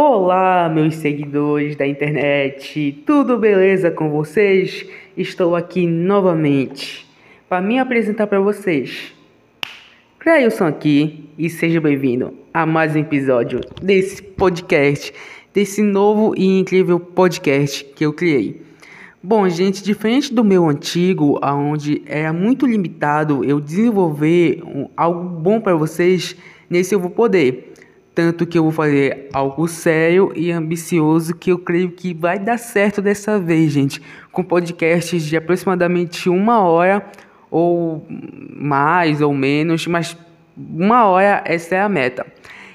Olá, meus seguidores da internet, tudo beleza com vocês? Estou aqui novamente para me apresentar para vocês. Cleilson aqui e seja bem-vindo a mais um episódio desse podcast, desse novo e incrível podcast que eu criei. Bom, gente, diferente do meu antigo, onde era muito limitado eu desenvolver algo bom para vocês, nesse eu vou poder. Tanto que eu vou fazer algo sério e ambicioso que eu creio que vai dar certo dessa vez, gente. Com podcasts de aproximadamente uma hora ou mais ou menos, mas uma hora essa é a meta.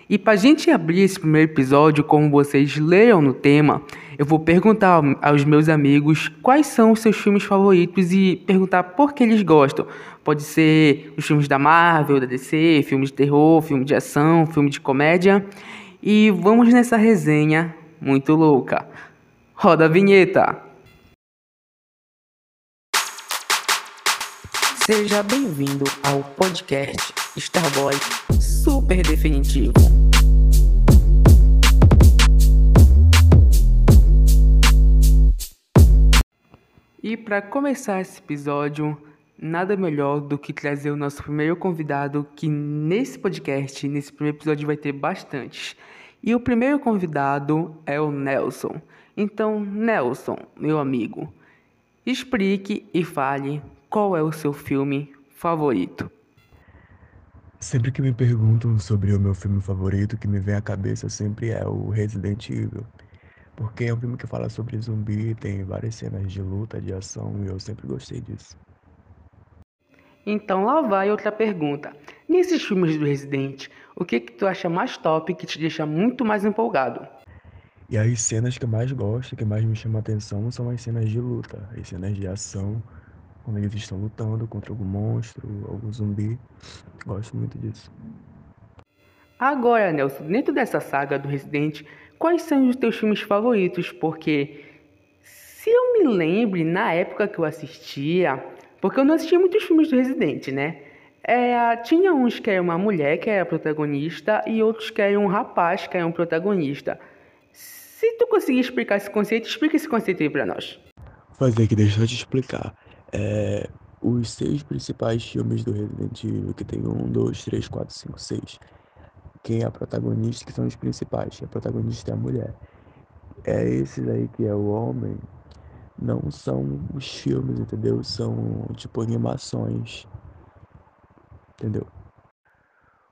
E para gente abrir esse primeiro episódio, como vocês leram no tema, eu vou perguntar aos meus amigos quais são os seus filmes favoritos e perguntar por que eles gostam. Pode ser os filmes da Marvel, da DC, filme de terror, filme de ação, filme de comédia. E vamos nessa resenha muito louca. Roda a vinheta! Seja bem-vindo ao podcast Starboy Super Definitivo. E para começar esse episódio, nada melhor do que trazer o nosso primeiro convidado, que nesse podcast, nesse primeiro episódio, vai ter bastantes. E o primeiro convidado é o Nelson. Então, Nelson, meu amigo, explique e fale qual é o seu filme favorito? Sempre que me perguntam sobre o meu filme favorito, que me vem à cabeça sempre é o Resident Evil. Porque é um filme que fala sobre zumbi, tem várias cenas de luta, de ação, e eu sempre gostei disso. Então lá vai outra pergunta. Nesses filmes do Resident, o que que tu acha mais top que te deixa muito mais empolgado? E as cenas que eu mais gosto, que mais me chamam a atenção, são as cenas de luta, as cenas de ação, quando eles estão lutando contra algum monstro, algum zumbi. Gosto muito disso. Agora, Nelson, dentro dessa saga do Resident, quais são os teus filmes favoritos? Porque se eu me lembre, na época que eu assistia, porque eu não assistia muitos filmes do Resident, né? É, tinha uns que era uma mulher que era protagonista e outros que era um rapaz que era um protagonista. Se tu conseguir explicar esse conceito, explica esse conceito aí pra nós. Fazer aqui, deixa eu te explicar é, os seis principais filmes do Resident Evil, que tem um, dois, três, quatro, cinco, seis. Quem é a protagonista, que são os principais. A protagonista é a mulher. É esses aí que é o homem, não são os filmes, entendeu? São tipo animações. Entendeu?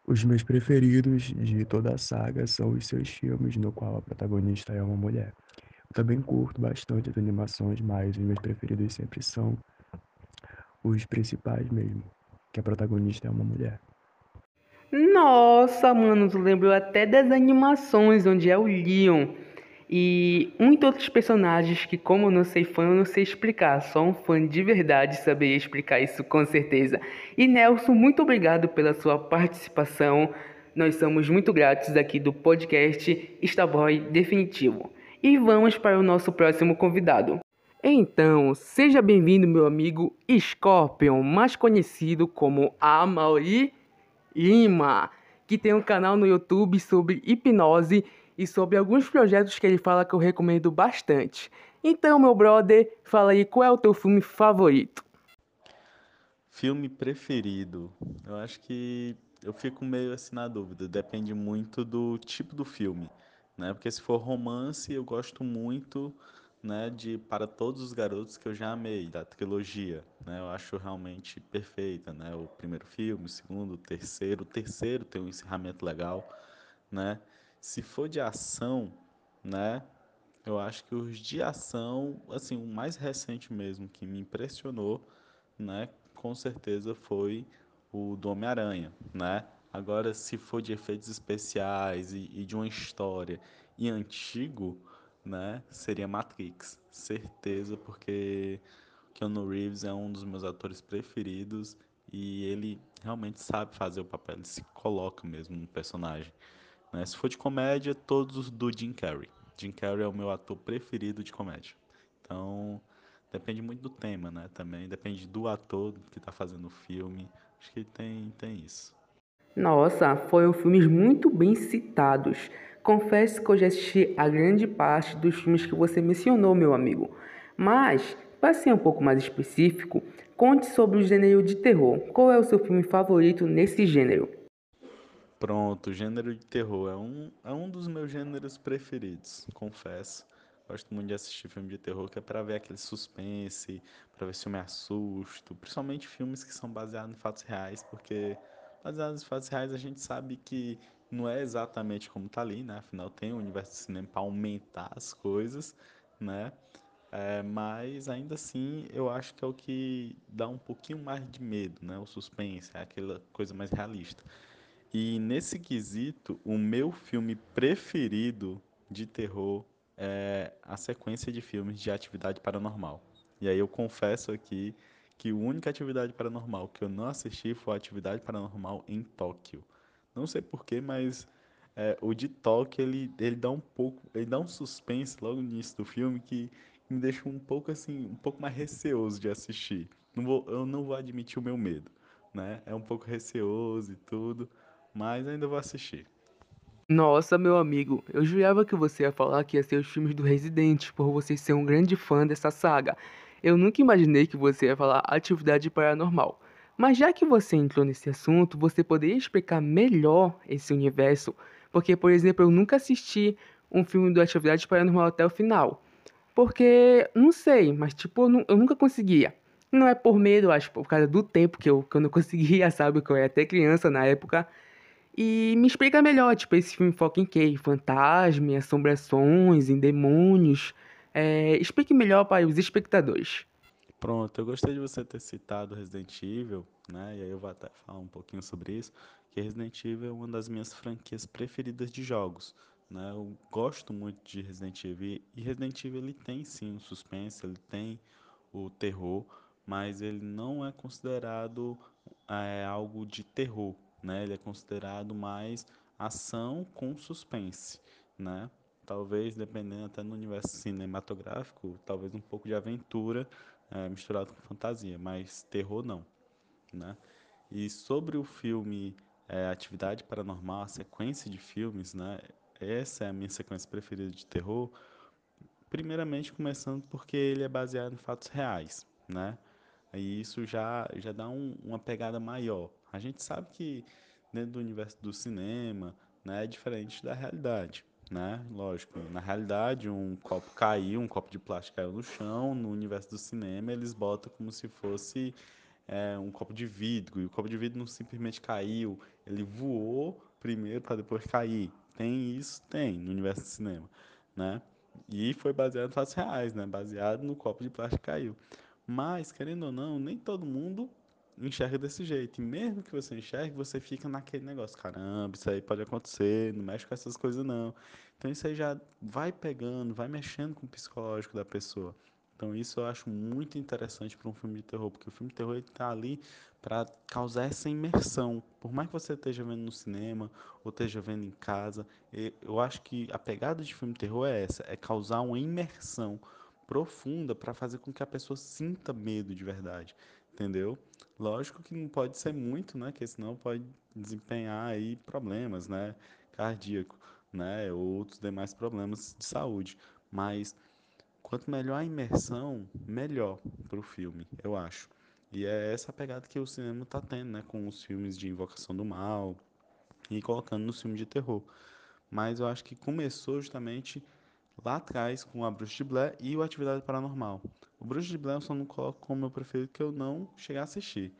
Os meus preferidos de toda a saga são os seus filmes, no qual a protagonista é uma mulher. Eu também curto bastante as animações, mas os meus preferidos sempre são os principais mesmo, que a protagonista é uma mulher. Nossa, mano, lembrou até das animações onde é o Leon. E muitos outros personagens que, como eu não sei fã, eu não sei explicar. Só um fã de verdade saberia explicar isso com certeza. E Nelson, muito obrigado pela sua participação. Nós somos muito gratos aqui do podcast Starboy Definitivo. E vamos para o nosso próximo convidado. Então, seja bem-vindo, meu amigo Scorpion, mais conhecido como Amauri Lima, que tem um canal no YouTube sobre hipnose e sobre alguns projetos que ele fala que eu recomendo bastante. Então, meu brother, fala aí qual é o teu filme favorito? Filme preferido. Eu acho que eu fico meio assim na dúvida, depende muito do tipo do filme, né? Porque se for romance, eu gosto muito né, de Para Todos os Garotos que eu já amei, da trilogia. Né, eu acho realmente perfeita. Né, o primeiro filme, o segundo, o terceiro. O terceiro tem um encerramento legal. Né. Se for de ação, né, eu acho que os de ação, assim, o mais recente mesmo que me impressionou, né, com certeza foi o do Homem-Aranha, né? Agora, se for de efeitos especiais e, e de uma história e antigo, né, seria Matrix. Certeza, porque Keanu Reeves é um dos meus atores preferidos e ele realmente sabe fazer o papel, ele se coloca mesmo no personagem. Né? Se for de comédia, todos do Jim Carrey. Jim Carrey é o meu ator preferido de comédia. Então, depende muito do tema, né? Também depende do ator que está fazendo o filme. Acho que tem, tem isso. Nossa, foram filmes muito bem citados. Confesso que eu já assisti a grande parte dos filmes que você mencionou, meu amigo. Mas, para ser um pouco mais específico, conte sobre o gênero de terror. Qual é o seu filme favorito nesse gênero? Pronto, gênero de terror é um, é um dos meus gêneros preferidos, confesso. Gosto muito de assistir filme de terror, que é para ver aquele suspense, para ver se eu me assusto. Principalmente filmes que são baseados em fatos reais, porque baseados em fatos reais a gente sabe que não é exatamente como tá ali, né? Afinal, tem o universo do cinema para aumentar as coisas, né? É, mas ainda assim, eu acho que é o que dá um pouquinho mais de medo, né? O suspense, é aquela coisa mais realista. E nesse quesito, o meu filme preferido de terror é a sequência de filmes de Atividade Paranormal. E aí eu confesso aqui que a única atividade paranormal que eu não assisti foi a Atividade Paranormal em Tóquio. Não sei porquê, mas é, o de Tóquio ele, ele dá um pouco, ele dá um suspense logo no início do filme que me deixa um pouco assim, um pouco mais receoso de assistir. Não vou, eu não vou admitir o meu medo, né? É um pouco receoso e tudo, mas ainda vou assistir. Nossa, meu amigo, eu jurava que você ia falar que ia ser os filmes do Resident, por você ser um grande fã dessa saga. Eu nunca imaginei que você ia falar Atividade Paranormal. Mas já que você entrou nesse assunto, você poderia explicar melhor esse universo? Porque, por exemplo, eu nunca assisti um filme do Atividade Paranormal até o final. Porque, não sei, mas tipo, eu, nunca conseguia. Não é por medo, acho, por causa do tempo que eu, que eu não conseguia, sabe? Que eu era até criança na época. E me explica melhor, tipo, esse filme foca em quê? Fantasma, assombrações, em demônios. É, explique melhor para os espectadores. Pronto, eu gostei de você ter citado Resident Evil, né? E aí eu vou até falar um pouquinho sobre isso, que Resident Evil é uma das minhas franquias preferidas de jogos, né? Eu gosto muito de Resident Evil e Resident Evil ele tem sim o suspense, ele tem o terror, mas ele não é considerado é, algo de terror, né? Ele é considerado mais ação com suspense, né? Talvez, dependendo até no universo cinematográfico, talvez um pouco de aventura é, misturado com fantasia, mas terror não, né? E sobre o filme é, Atividade Paranormal, a sequência de filmes, né? Essa é a minha sequência preferida de terror. Primeiramente, começando porque ele é baseado em fatos reais, né? E isso já, já dá um, uma pegada maior. A gente sabe que dentro do universo do cinema, né, é diferente da realidade, né? Lógico, na realidade um copo caiu, um copo de plástico caiu no chão, no universo do cinema eles botam como se fosse é, um copo de vidro, e o copo de vidro não simplesmente caiu, ele voou primeiro para depois cair. Tem isso? Tem, no universo do cinema, né? E foi baseado em fatos reais, né? Baseado no copo de plástico que caiu. Mas, querendo ou não, nem todo mundo enxerga desse jeito. E mesmo que você enxergue, você fica naquele negócio, caramba, isso aí pode acontecer, não mexe com essas coisas não. Então isso aí já vai pegando, vai mexendo com o psicológico da pessoa. Então isso eu acho muito interessante para um filme de terror, porque o filme de terror está ali para causar essa imersão. Por mais que você esteja vendo no cinema ou esteja vendo em casa, eu acho que a pegada de filme de terror é essa, é causar uma imersão profunda para fazer com que a pessoa sinta medo de verdade, entendeu? Lógico que não pode ser muito, né? Porque senão pode desempenhar aí problemas, né? Cardíaco, né? Ou outros demais problemas de saúde. Mas quanto melhor a imersão, melhor para o filme, eu acho. E é essa pegada que o cinema está tendo, né? Com os filmes de Invocação do Mal e colocando no filme de terror. Mas eu acho que começou justamente lá atrás com a Bruxa de Blair e o Atividade Paranormal. O Bruxa de Blair eu só não coloco como meu preferido que eu não cheguei a assistir.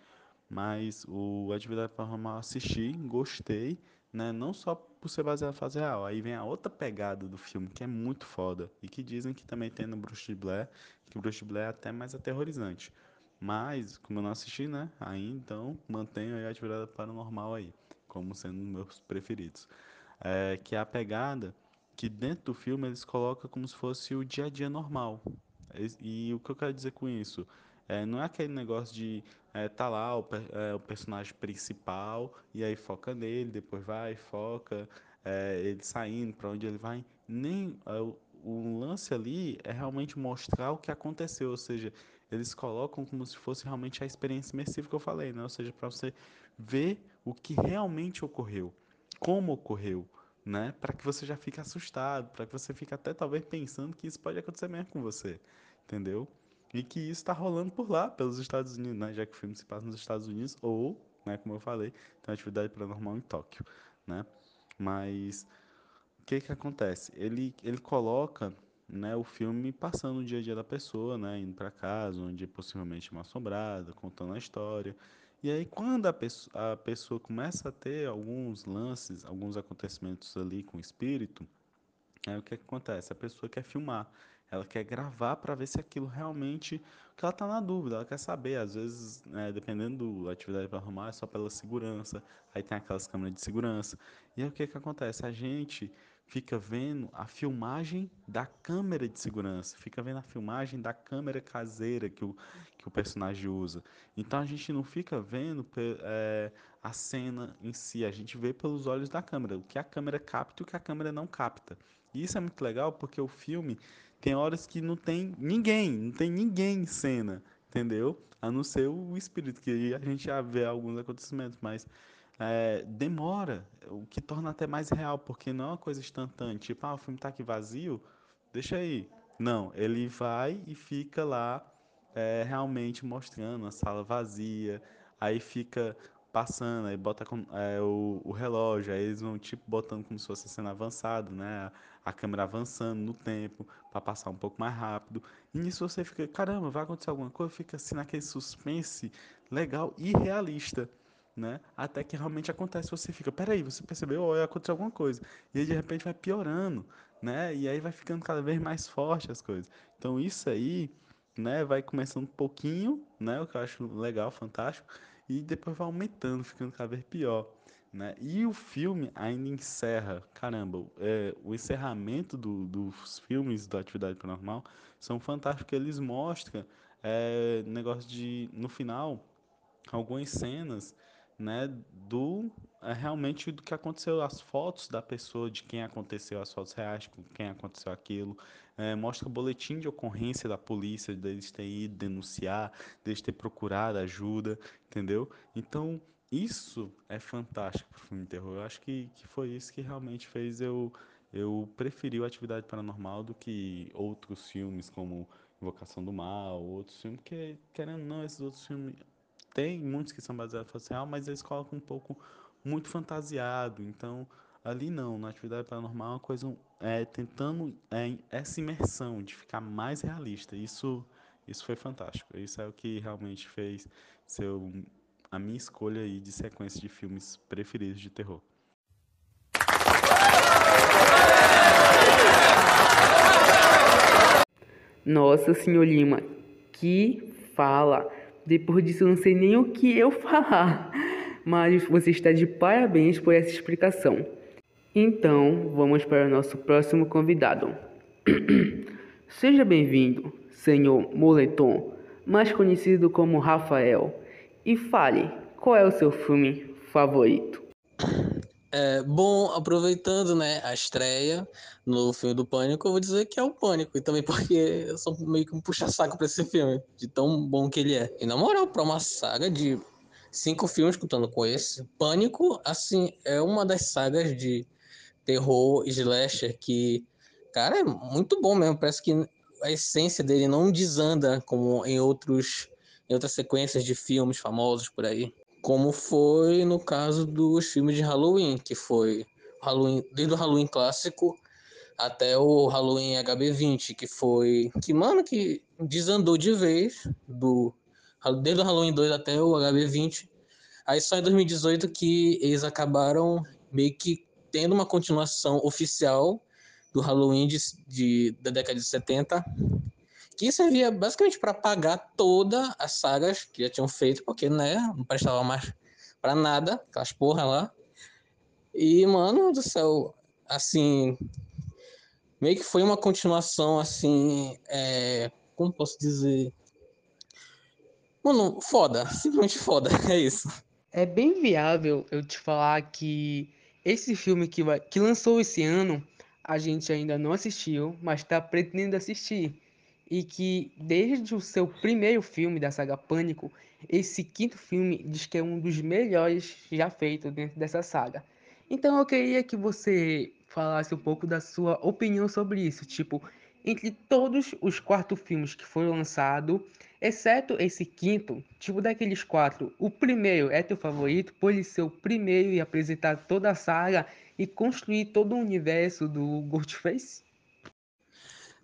Mas o Atividade Paranormal assisti, gostei, né? Não só por ser baseado em fase real. Aí vem a outra pegada do filme que é muito foda e que dizem que também tem no Bruxa de Blair, que o Bruxa de Blair é até mais aterrorizante. Mas, como eu não assisti, né? Aí então mantenho aí a Atividade Paranormal aí, como sendo meus preferidos. É, que é a pegada que dentro do filme eles colocam como se fosse o dia a dia normal. E, e o que eu quero dizer com isso? É, não é aquele negócio de é, tá lá o, é, o, personagem principal e aí foca nele, depois vai, foca, é, ele saindo para onde ele vai. Nem é, o, o lance ali é realmente mostrar o que aconteceu, ou seja, eles colocam como se fosse realmente a experiência imersiva que eu falei, né? Ou seja, para você ver o que realmente ocorreu, como ocorreu, né? Para que você já fique assustado, para que você fique até talvez pensando que isso pode acontecer mesmo com você, entendeu? E que isso está rolando por lá, pelos Estados Unidos, né? Já que o filme se passa nos Estados Unidos, ou, né, como eu falei, tem uma atividade paranormal em Tóquio, né? Mas o que que acontece? Ele, ele coloca né, o filme passando o dia a dia da pessoa, né, indo para casa, onde possivelmente mal assombrada, contando a história. E aí, quando a pessoa, a pessoa começa a ter alguns lances, alguns acontecimentos ali com o espírito, aí o que, que acontece? A pessoa quer filmar, ela quer gravar para ver se aquilo realmente. Porque ela está na dúvida, ela quer saber. Às vezes, né, dependendo da atividade para arrumar, é só pela segurança, aí tem aquelas câmeras de segurança. E aí o que, que acontece? A gente fica vendo a filmagem da câmera de segurança, fica vendo a filmagem da câmera caseira que o, que o personagem usa. Então a gente não fica vendo é, a cena em si, a gente vê pelos olhos da câmera, o que a câmera capta e o que a câmera não capta. E isso é muito legal porque o filme tem horas que não tem ninguém, não tem ninguém em cena, entendeu? A não ser o espírito, que a gente já vê alguns acontecimentos, mas é, demora, o que torna até mais real, porque não é uma coisa instantânea, tipo, ah, o filme está aqui vazio, deixa aí. Não, ele vai e fica lá é, realmente mostrando a sala vazia, aí fica passando, aí bota é, o, o, relógio, aí eles vão tipo botando como se fosse cena avançada, né? A câmera avançando no tempo para passar um pouco mais rápido. E nisso você fica, caramba, vai acontecer alguma coisa, fica assim naquele suspense legal e realista né? Até que realmente acontece, você fica, peraí, você percebeu, ou aconteceu alguma coisa. E aí de repente vai piorando, né? E aí vai ficando cada vez mais forte as coisas. Então isso aí, né, vai começando um pouquinho, né? O que eu acho legal, fantástico, e depois vai aumentando, ficando cada vez pior. Né? E o filme ainda encerra, caramba, é, o encerramento do, dos filmes da atividade paranormal são fantásticos, porque eles mostram é, negócio de, no final, algumas cenas né, do é, realmente do que aconteceu, as fotos da pessoa, de quem aconteceu, as fotos reais, com quem aconteceu aquilo, é, mostra o boletim de ocorrência da polícia, deles ter ido denunciar, deles ter procurado ajuda, entendeu? Então, isso é fantástico para o filme de terror. Eu acho que, que foi isso que realmente fez eu, eu preferir o Atividade Paranormal do que outros filmes como Invocação do Mal, outros filmes, porque, querendo ou não, esses outros filmes tem muitos que são baseados em fato real, mas eles colocam um pouco muito fantasiado. Então, ali não, na atividade paranormal uma coisa é, tentando é, essa imersão de ficar mais realista. Isso, isso foi fantástico. Isso é o que realmente fez ser a minha escolha aí de sequência de filmes preferidos de terror. Nossa, senhor Lima, que fala! Depois disso, eu não sei nem o que eu falar, mas você está de parabéns por essa explicação. Então, vamos para o nosso próximo convidado. Seja bem-vindo, senhor Moletom, mais conhecido como Rafael, e fale qual é o seu filme favorito. É, bom, aproveitando né, a estreia no filme do Pânico, eu vou dizer que é o Pânico, e também porque eu sou meio que um puxa-saco pra esse filme, de tão bom que ele é. E na moral, pra uma saga de cinco filmes contando com esse, Pânico, assim, é uma das sagas de terror e slasher que, cara, é muito bom mesmo. Parece que a essência dele não desanda como em outros em outras sequências de filmes famosos por aí como foi no caso dos filmes de Halloween, que foi Halloween, desde o Halloween clássico até o Halloween HB20, que foi que mano que desandou de vez do desde o Halloween 2 até o HB20. Aí só em 2018 que eles acabaram meio que tendo uma continuação oficial do Halloween de, de da década de 70, que servia basicamente para pagar todas as sagas que já tinham feito, porque né, não prestava mais para nada, aquelas porra lá. E, mano do céu, assim, meio que foi uma continuação, assim, é, como posso dizer? Mano, foda, simplesmente foda, é isso. É bem viável eu te falar que esse filme que, vai, que lançou esse ano, a gente ainda não assistiu, mas está pretendendo assistir e que desde o seu primeiro filme da saga Pânico, esse quinto filme diz que é um dos melhores já feitos dentro dessa saga. Então eu queria que você falasse um pouco da sua opinião sobre isso. Tipo, entre todos os quatro filmes que foram lançados, exceto esse quinto, tipo daqueles quatro, o primeiro é teu favorito por ele ser o primeiro e apresentar toda a saga e construir todo o universo do Ghostface?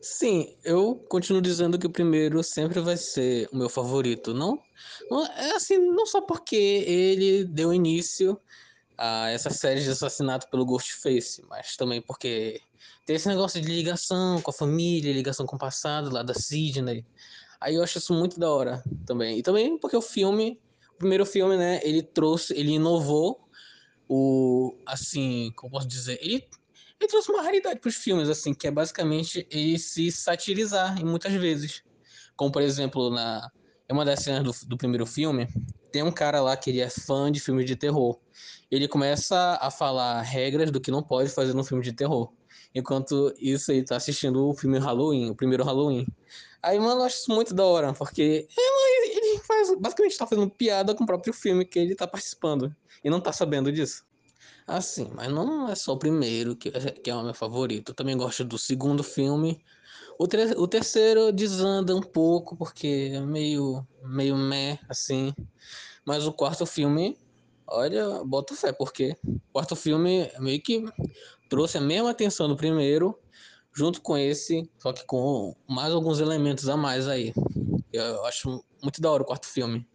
Sim, eu continuo dizendo que o primeiro sempre vai ser o meu favorito. Não, não é assim, não só porque ele deu início a essa série de assassinato pelo Ghostface, mas também porque tem esse negócio de ligação com a família, ligação com o passado lá da Sidney. Aí eu acho isso muito da hora também. E também porque o filme, o primeiro filme, né, ele trouxe, ele inovou o assim, como posso dizer, ele ele trouxe uma raridade para os filmes, assim, que é basicamente ele se satirizar, e muitas vezes. Como, por exemplo, na em uma das cenas do, do primeiro filme, tem um cara lá que ele é fã de filmes de terror. Ele começa a falar regras do que não pode fazer no filme de terror. Enquanto isso, ele tá assistindo o filme Halloween, o primeiro Halloween. Aí, mano, eu acho isso muito da hora, porque ele, ele faz, basicamente tá fazendo piada com o próprio filme que ele tá participando. E não tá sabendo disso. Assim, mas não é só o primeiro que, que é o meu favorito. Eu também gosto do segundo filme. O, tre o terceiro desanda um pouco, porque é meio, meio meh, assim. Mas o quarto filme, olha, bota fé, porque o quarto filme meio que trouxe a mesma atenção do primeiro, junto com esse, só que com mais alguns elementos a mais aí. Eu acho muito da hora o quarto filme.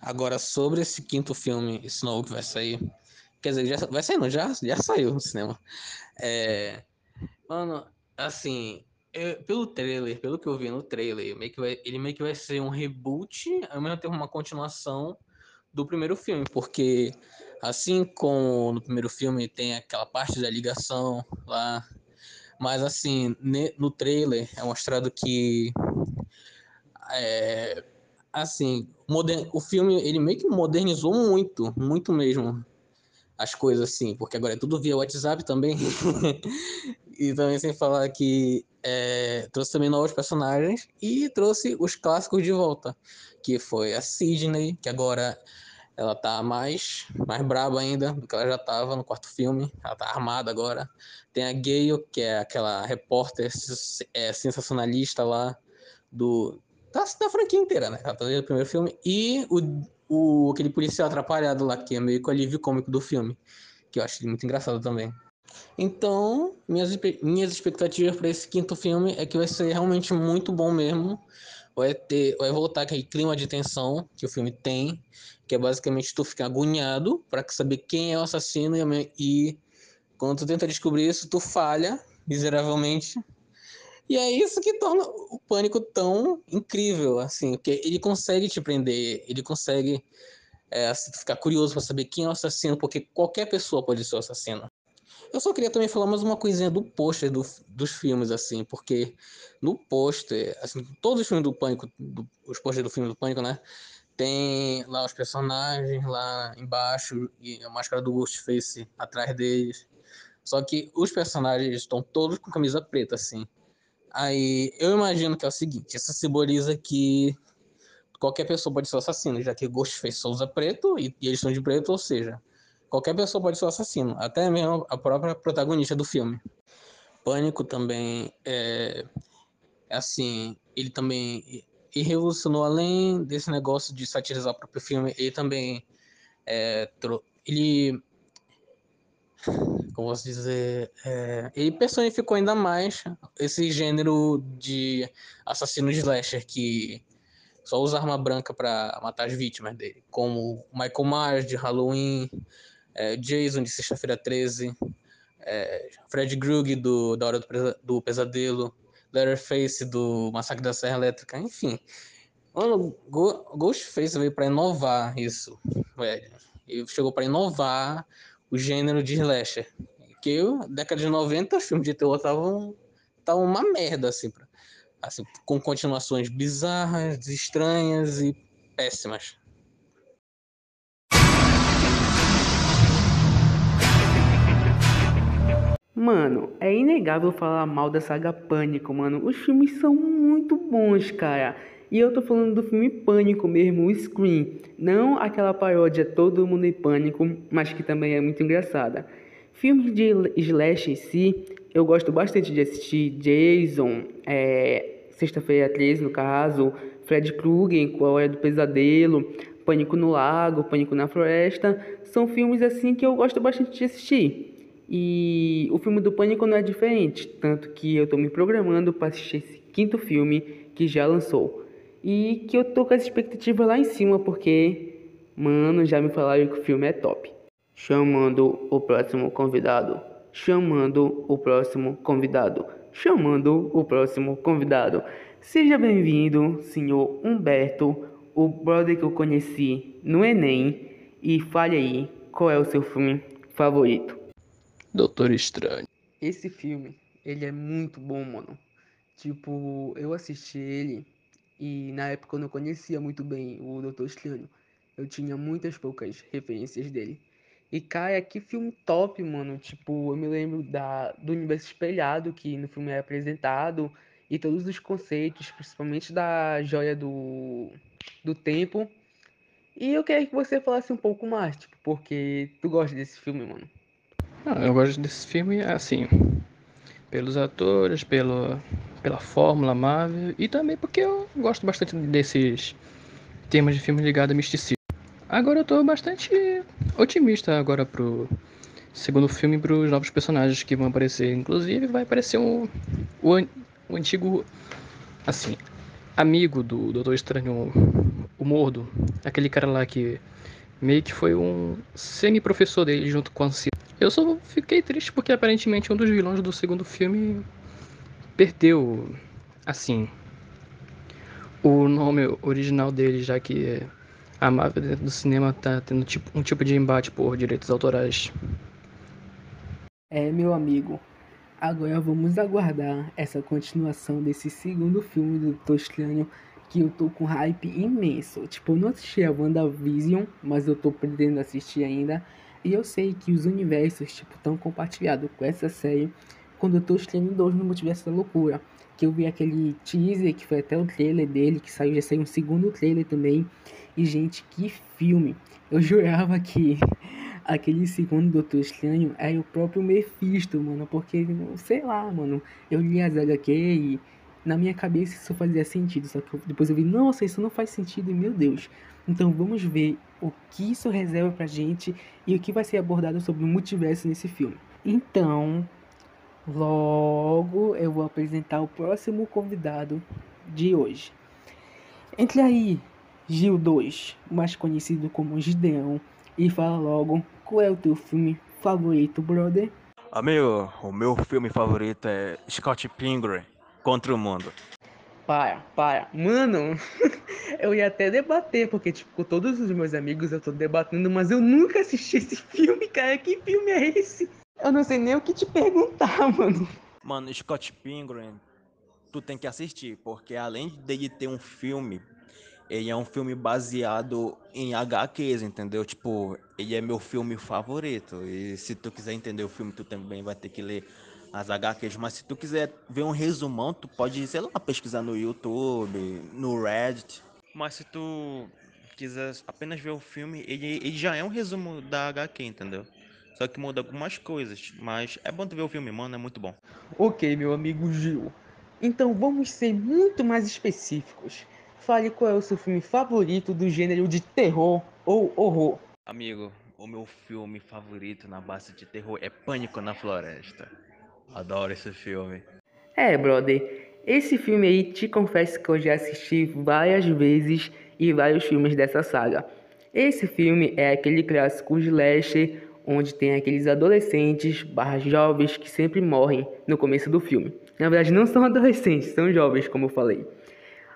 Agora, sobre esse quinto filme, Snow, que vai sair, Quer dizer, já vai saindo, já, já saiu no cinema. É, mano, assim, eu, pelo trailer, pelo que eu vi no trailer, meio que vai, ele meio que vai ser um reboot, ao mesmo tempo uma continuação do primeiro filme, porque assim como no primeiro filme tem aquela parte da ligação lá, mas assim, no trailer é mostrado que é, assim, o filme ele meio que modernizou muito, muito mesmo as coisas assim, porque agora é tudo via WhatsApp também. e também sem falar que é, trouxe também novos personagens e trouxe os clássicos de volta, que foi a Sidney, que agora ela tá mais, mais braba ainda do que ela já tava no quarto filme, ela tá armada agora. Tem a Gale, que é aquela repórter é, sensacionalista lá do da, da franquia inteira, né? Ela tá desde o primeiro filme. E o o, aquele policial atrapalhado lá, que é meio que o alívio cômico do filme, que eu acho muito engraçado também. Então, minhas, minhas expectativas para esse quinto filme é que vai ser realmente muito bom mesmo. Vai, ter, vai voltar aquele clima de tensão que o filme tem, que é basicamente tu ficar agoniado para saber quem é o assassino e, e quando tu tenta descobrir isso, tu falha miseravelmente e é isso que torna o pânico tão incrível, assim, porque ele consegue te prender, ele consegue é, assim, ficar curioso para saber quem é o assassino, porque qualquer pessoa pode ser o assassino. Eu só queria também falar mais uma coisinha do pôster do, dos filmes, assim, porque no pôster, assim, todos os filmes do Pânico, do, os pôsteres do filme do Pânico, né, tem lá os personagens lá embaixo e a máscara do Ghostface atrás deles. Só que os personagens estão todos com camisa preta, assim. Aí eu imagino que é o seguinte: isso simboliza que qualquer pessoa pode ser assassino, já que Ghostface só usa preto e, e eles são de preto, ou seja, qualquer pessoa pode ser assassino, até mesmo a própria protagonista do filme. Pânico também é assim, ele também e revolucionou além desse negócio de satirizar o próprio filme, ele também é, ele como posso dizer, é, ele personificou ainda mais esse gênero de assassino slasher que só usa arma branca para matar as vítimas dele, como Michael Myers de Halloween, é, Jason de Sexta-feira 13, é, Fred Krug do da Hora do, Pesadelo, Leatherface do Massacre da Serra Elétrica, enfim. Mano, Ghostface veio para inovar isso, velho. Ele chegou para inovar o gênero de slasher. Que na década de 90 os filmes de terror estavam estavam uma merda assim, pra, assim, com continuações bizarras, estranhas e péssimas. Mano, é inegável falar mal da saga Pânico, mano. Os filmes são muito bons, cara. E eu tô falando do filme Pânico mesmo, o Scream. Não aquela paródia Todo Mundo em Pânico, mas que também é muito engraçada. Filmes de slash em si, eu gosto bastante de assistir Jason, é, Sexta-feira 13 no caso, Fred Krueger, Qual é do Pesadelo, Pânico no Lago, Pânico na Floresta, são filmes assim que eu gosto bastante de assistir. E o filme do Pânico não é diferente, tanto que eu estou me programando para assistir esse quinto filme que já lançou. E que eu tô com essa expectativa lá em cima, porque, mano, já me falaram que o filme é top. Chamando o próximo convidado. Chamando o próximo convidado. Chamando o próximo convidado. Seja bem-vindo, senhor Humberto, o brother que eu conheci no Enem. E fale aí, qual é o seu filme favorito? Doutor Estranho. Esse filme, ele é muito bom, mano. Tipo, eu assisti ele e na época eu não conhecia muito bem o Doutor Estranho. Eu tinha muitas poucas referências dele. E, cara, que filme top, mano. Tipo, eu me lembro da, do universo espelhado que no filme é apresentado. E todos os conceitos, principalmente da joia do, do tempo. E eu queria que você falasse um pouco mais, tipo, porque tu gosta desse filme, mano. Não, eu gosto desse filme, assim, pelos atores, pelo, pela fórmula Marvel e também porque eu gosto bastante desses temas de filmes ligados a misticismo. Agora eu tô bastante otimista agora pro segundo filme para os novos personagens que vão aparecer. Inclusive vai aparecer um, o, o antigo, assim, amigo do Doutor Estranho, o Mordo. Aquele cara lá que meio que foi um semi-professor dele junto com a Anciã. Eu só fiquei triste porque aparentemente um dos vilões do segundo filme perdeu, assim, o nome original dele, já que a Marvel dentro do cinema tá tendo tipo, um tipo de embate por direitos autorais. É, meu amigo. Agora vamos aguardar essa continuação desse segundo filme do Toscano que eu tô com hype imenso. Tipo, eu não assisti a WandaVision, mas eu tô pretendendo assistir ainda. E eu sei que os universos, tipo, estão compartilhados com essa série quando eu tô estreando dois no Multiverso da Loucura. Que eu vi aquele teaser, que foi até o trailer dele, que saiu, já saiu um segundo trailer também. E, gente, que filme! Eu jurava que aquele segundo Doutor Estranho era o próprio Mephisto, mano. Porque, sei lá, mano. Eu li as HQ e na minha cabeça isso fazia sentido. Só que depois eu vi, nossa, isso não faz sentido, e meu Deus. Então vamos ver o que isso reserva pra gente e o que vai ser abordado sobre o multiverso nesse filme. Então, Logo eu vou apresentar o próximo convidado de hoje. Entre aí, Gil 2, mais conhecido como Gideão, e fala logo qual é o teu filme favorito, brother? Amigo, o meu filme favorito é Scott Pilgrim contra o Mundo. Para, para. Mano, eu ia até debater, porque, tipo, com todos os meus amigos eu tô debatendo, mas eu nunca assisti esse filme, cara. Que filme é esse? Eu não sei nem o que te perguntar, mano. Mano, Scott Pilgrim, tu tem que assistir, porque além dele ter um filme, ele é um filme baseado em HQs, entendeu? Tipo, ele é meu filme favorito. E se tu quiser entender o filme, tu também vai ter que ler as HQs. Mas se tu quiser ver um resumão, tu pode, sei lá, pesquisar no YouTube, no Reddit. Mas se tu quiser apenas ver o filme, ele, ele já é um resumo da HQ, entendeu? Só que muda algumas coisas. Mas é bom tu ver o filme, mano, é muito bom. Ok, meu amigo Gil. Então vamos ser muito mais específicos. Fale qual é o seu filme favorito do gênero de terror ou horror. Amigo, o meu filme favorito na base de terror é Pânico na Floresta. Adoro esse filme. É, brother. Esse filme aí, te confesso que eu já assisti várias vezes e vários filmes dessa saga. Esse filme é aquele clássico slasher onde tem aqueles adolescentes barra jovens que sempre morrem no começo do filme. Na verdade, não são adolescentes, são jovens, como eu falei.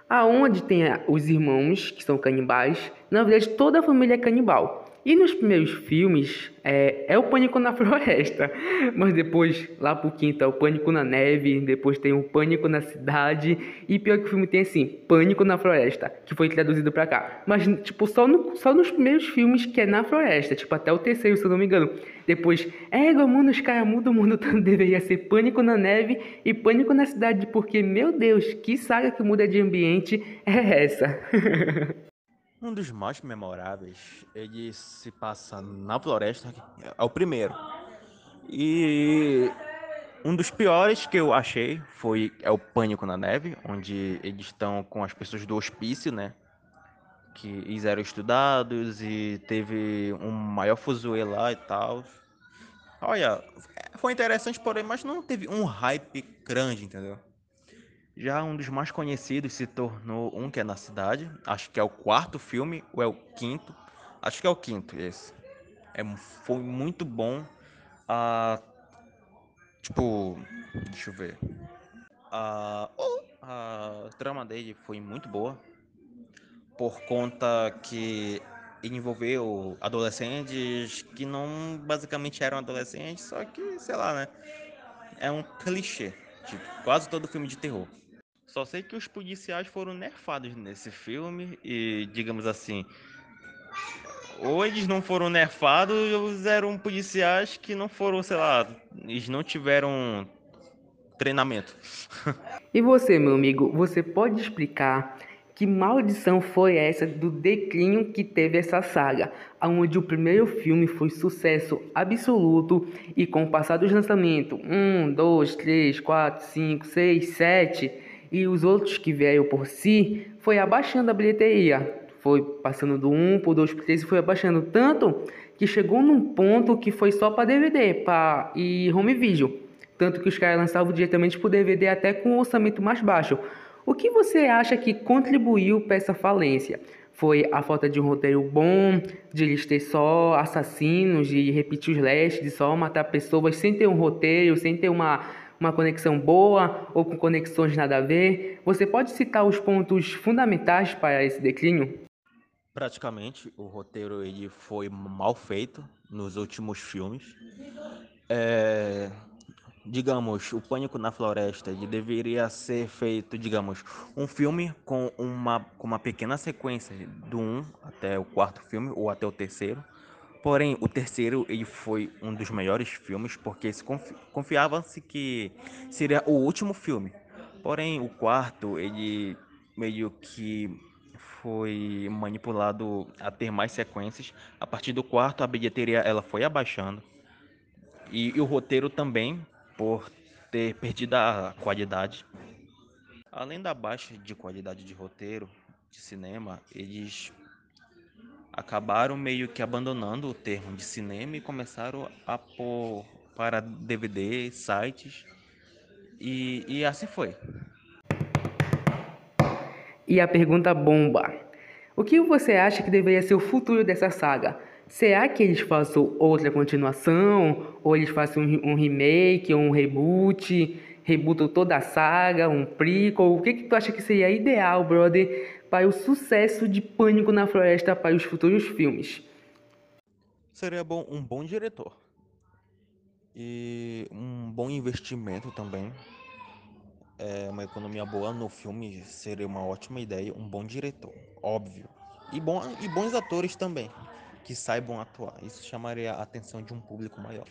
Aonde tem os irmãos, que são canibais, na verdade toda a família é canibal. E nos primeiros filmes é, é o Pânico na Floresta, mas depois, lá pro quinto, é o Pânico na Neve, depois tem o Pânico na Cidade, e pior que o filme tem assim, Pânico na Floresta, que foi traduzido pra cá. Mas, tipo, só, no, só nos primeiros filmes que é na floresta, tipo, até o terceiro, se eu não me engano. Depois, é, mano, os caras mudam o mundo, deveria ser Pânico na Neve e Pânico na Cidade, porque, meu Deus, que saga que muda de ambiente é essa? Um dos mais memoráveis, ele se passa na floresta, é o primeiro. E um dos piores que eu achei foi é o Pânico na Neve, onde eles estão com as pessoas do hospício, né? Que eles eram estudados e teve um maior fuzuê lá e tal. Olha, foi interessante, porém, mas não teve um hype grande, entendeu? Já um dos mais conhecidos se tornou um que é na cidade. Acho que é o quarto filme, ou é o quinto. Acho que é o quinto esse. É, foi muito bom. Ah, tipo, deixa eu ver. A, a trama dele foi muito boa. Por conta que envolveu adolescentes que não basicamente eram adolescentes, só que, sei lá, né? É um clichê, tipo, quase todo filme de terror. Só sei que os policiais foram nerfados nesse filme e, digamos assim, ou eles não foram nerfados, eram policiais que não foram, sei lá, eles não tiveram treinamento. e você, meu amigo, você pode explicar que maldição foi essa do declínio que teve essa saga, onde o primeiro filme foi sucesso absoluto e com o passar dos lançamentos 1, 2, 3, 4, 5, 6, 7 e os outros que vieram por si, foi abaixando a bilheteria. Foi passando do 1 por 2 por 3 e foi abaixando tanto que chegou num ponto que foi só para DVD pra, e home video. Tanto que os caras lançavam diretamente por DVD até com um orçamento mais baixo. O que você acha que contribuiu para essa falência? Foi a falta de um roteiro bom, de eles ter só assassinos, de repetir os lestes, de só matar pessoas sem ter um roteiro, sem ter uma, uma conexão boa ou com conexões nada a ver? Você pode citar os pontos fundamentais para esse declínio? Praticamente, o roteiro ele foi mal feito nos últimos filmes. É, digamos, o Pânico na Floresta, ele deveria ser feito, digamos, um filme com uma, com uma pequena sequência do 1 até o quarto filme, ou até o terceiro. Porém, o terceiro ele foi um dos melhores filmes, porque se confi confiava-se que seria o último filme. Porém, o quarto, ele meio que foi manipulado a ter mais sequências. A partir do quarto, a bilheteria ela foi abaixando. E, e o roteiro também, por ter perdido a qualidade. Além da baixa de qualidade de roteiro de cinema, eles acabaram meio que abandonando o termo de cinema e começaram a pôr para DVD, sites e, e assim foi. E a pergunta bomba: o que você acha que deveria ser o futuro dessa saga? Será que eles façam outra continuação? Ou eles façam um, remake, um reboot? Rebootam toda a saga, um prequel? O que, que tu acha que seria ideal, brother, para o sucesso de Pânico na Floresta para os futuros filmes? Seria bom um bom diretor. E um bom investimento também. É uma economia boa no filme seria uma ótima ideia. Um bom diretor, óbvio. E, bom, e bons atores também que saibam atuar. Isso chamaria a atenção de um público maior.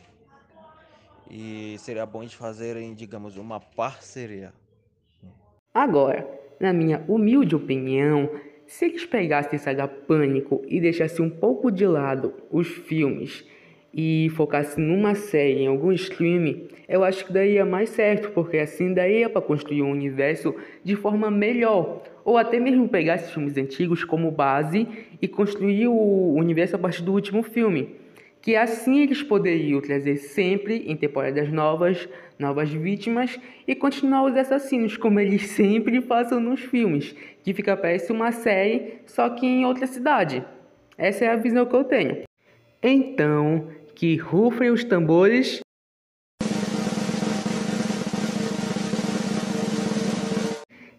E seria bom de fazerem, digamos, uma parceria. Agora, na minha humilde opinião, se eles pegassem Saga Pânico e deixassem um pouco de lado os filmes e focassem numa série em algum stream, eu acho que daria mais certo, porque assim daria para construir um universo de forma melhor ou até mesmo pegar esses filmes antigos como base e construir o universo a partir do último filme. Que assim eles poderiam trazer sempre, em temporadas novas, novas vítimas e continuar os assassinos, como eles sempre fazem nos filmes, que fica parece uma série, só que em outra cidade. Essa é a visão que eu tenho. Então, que rufem os tambores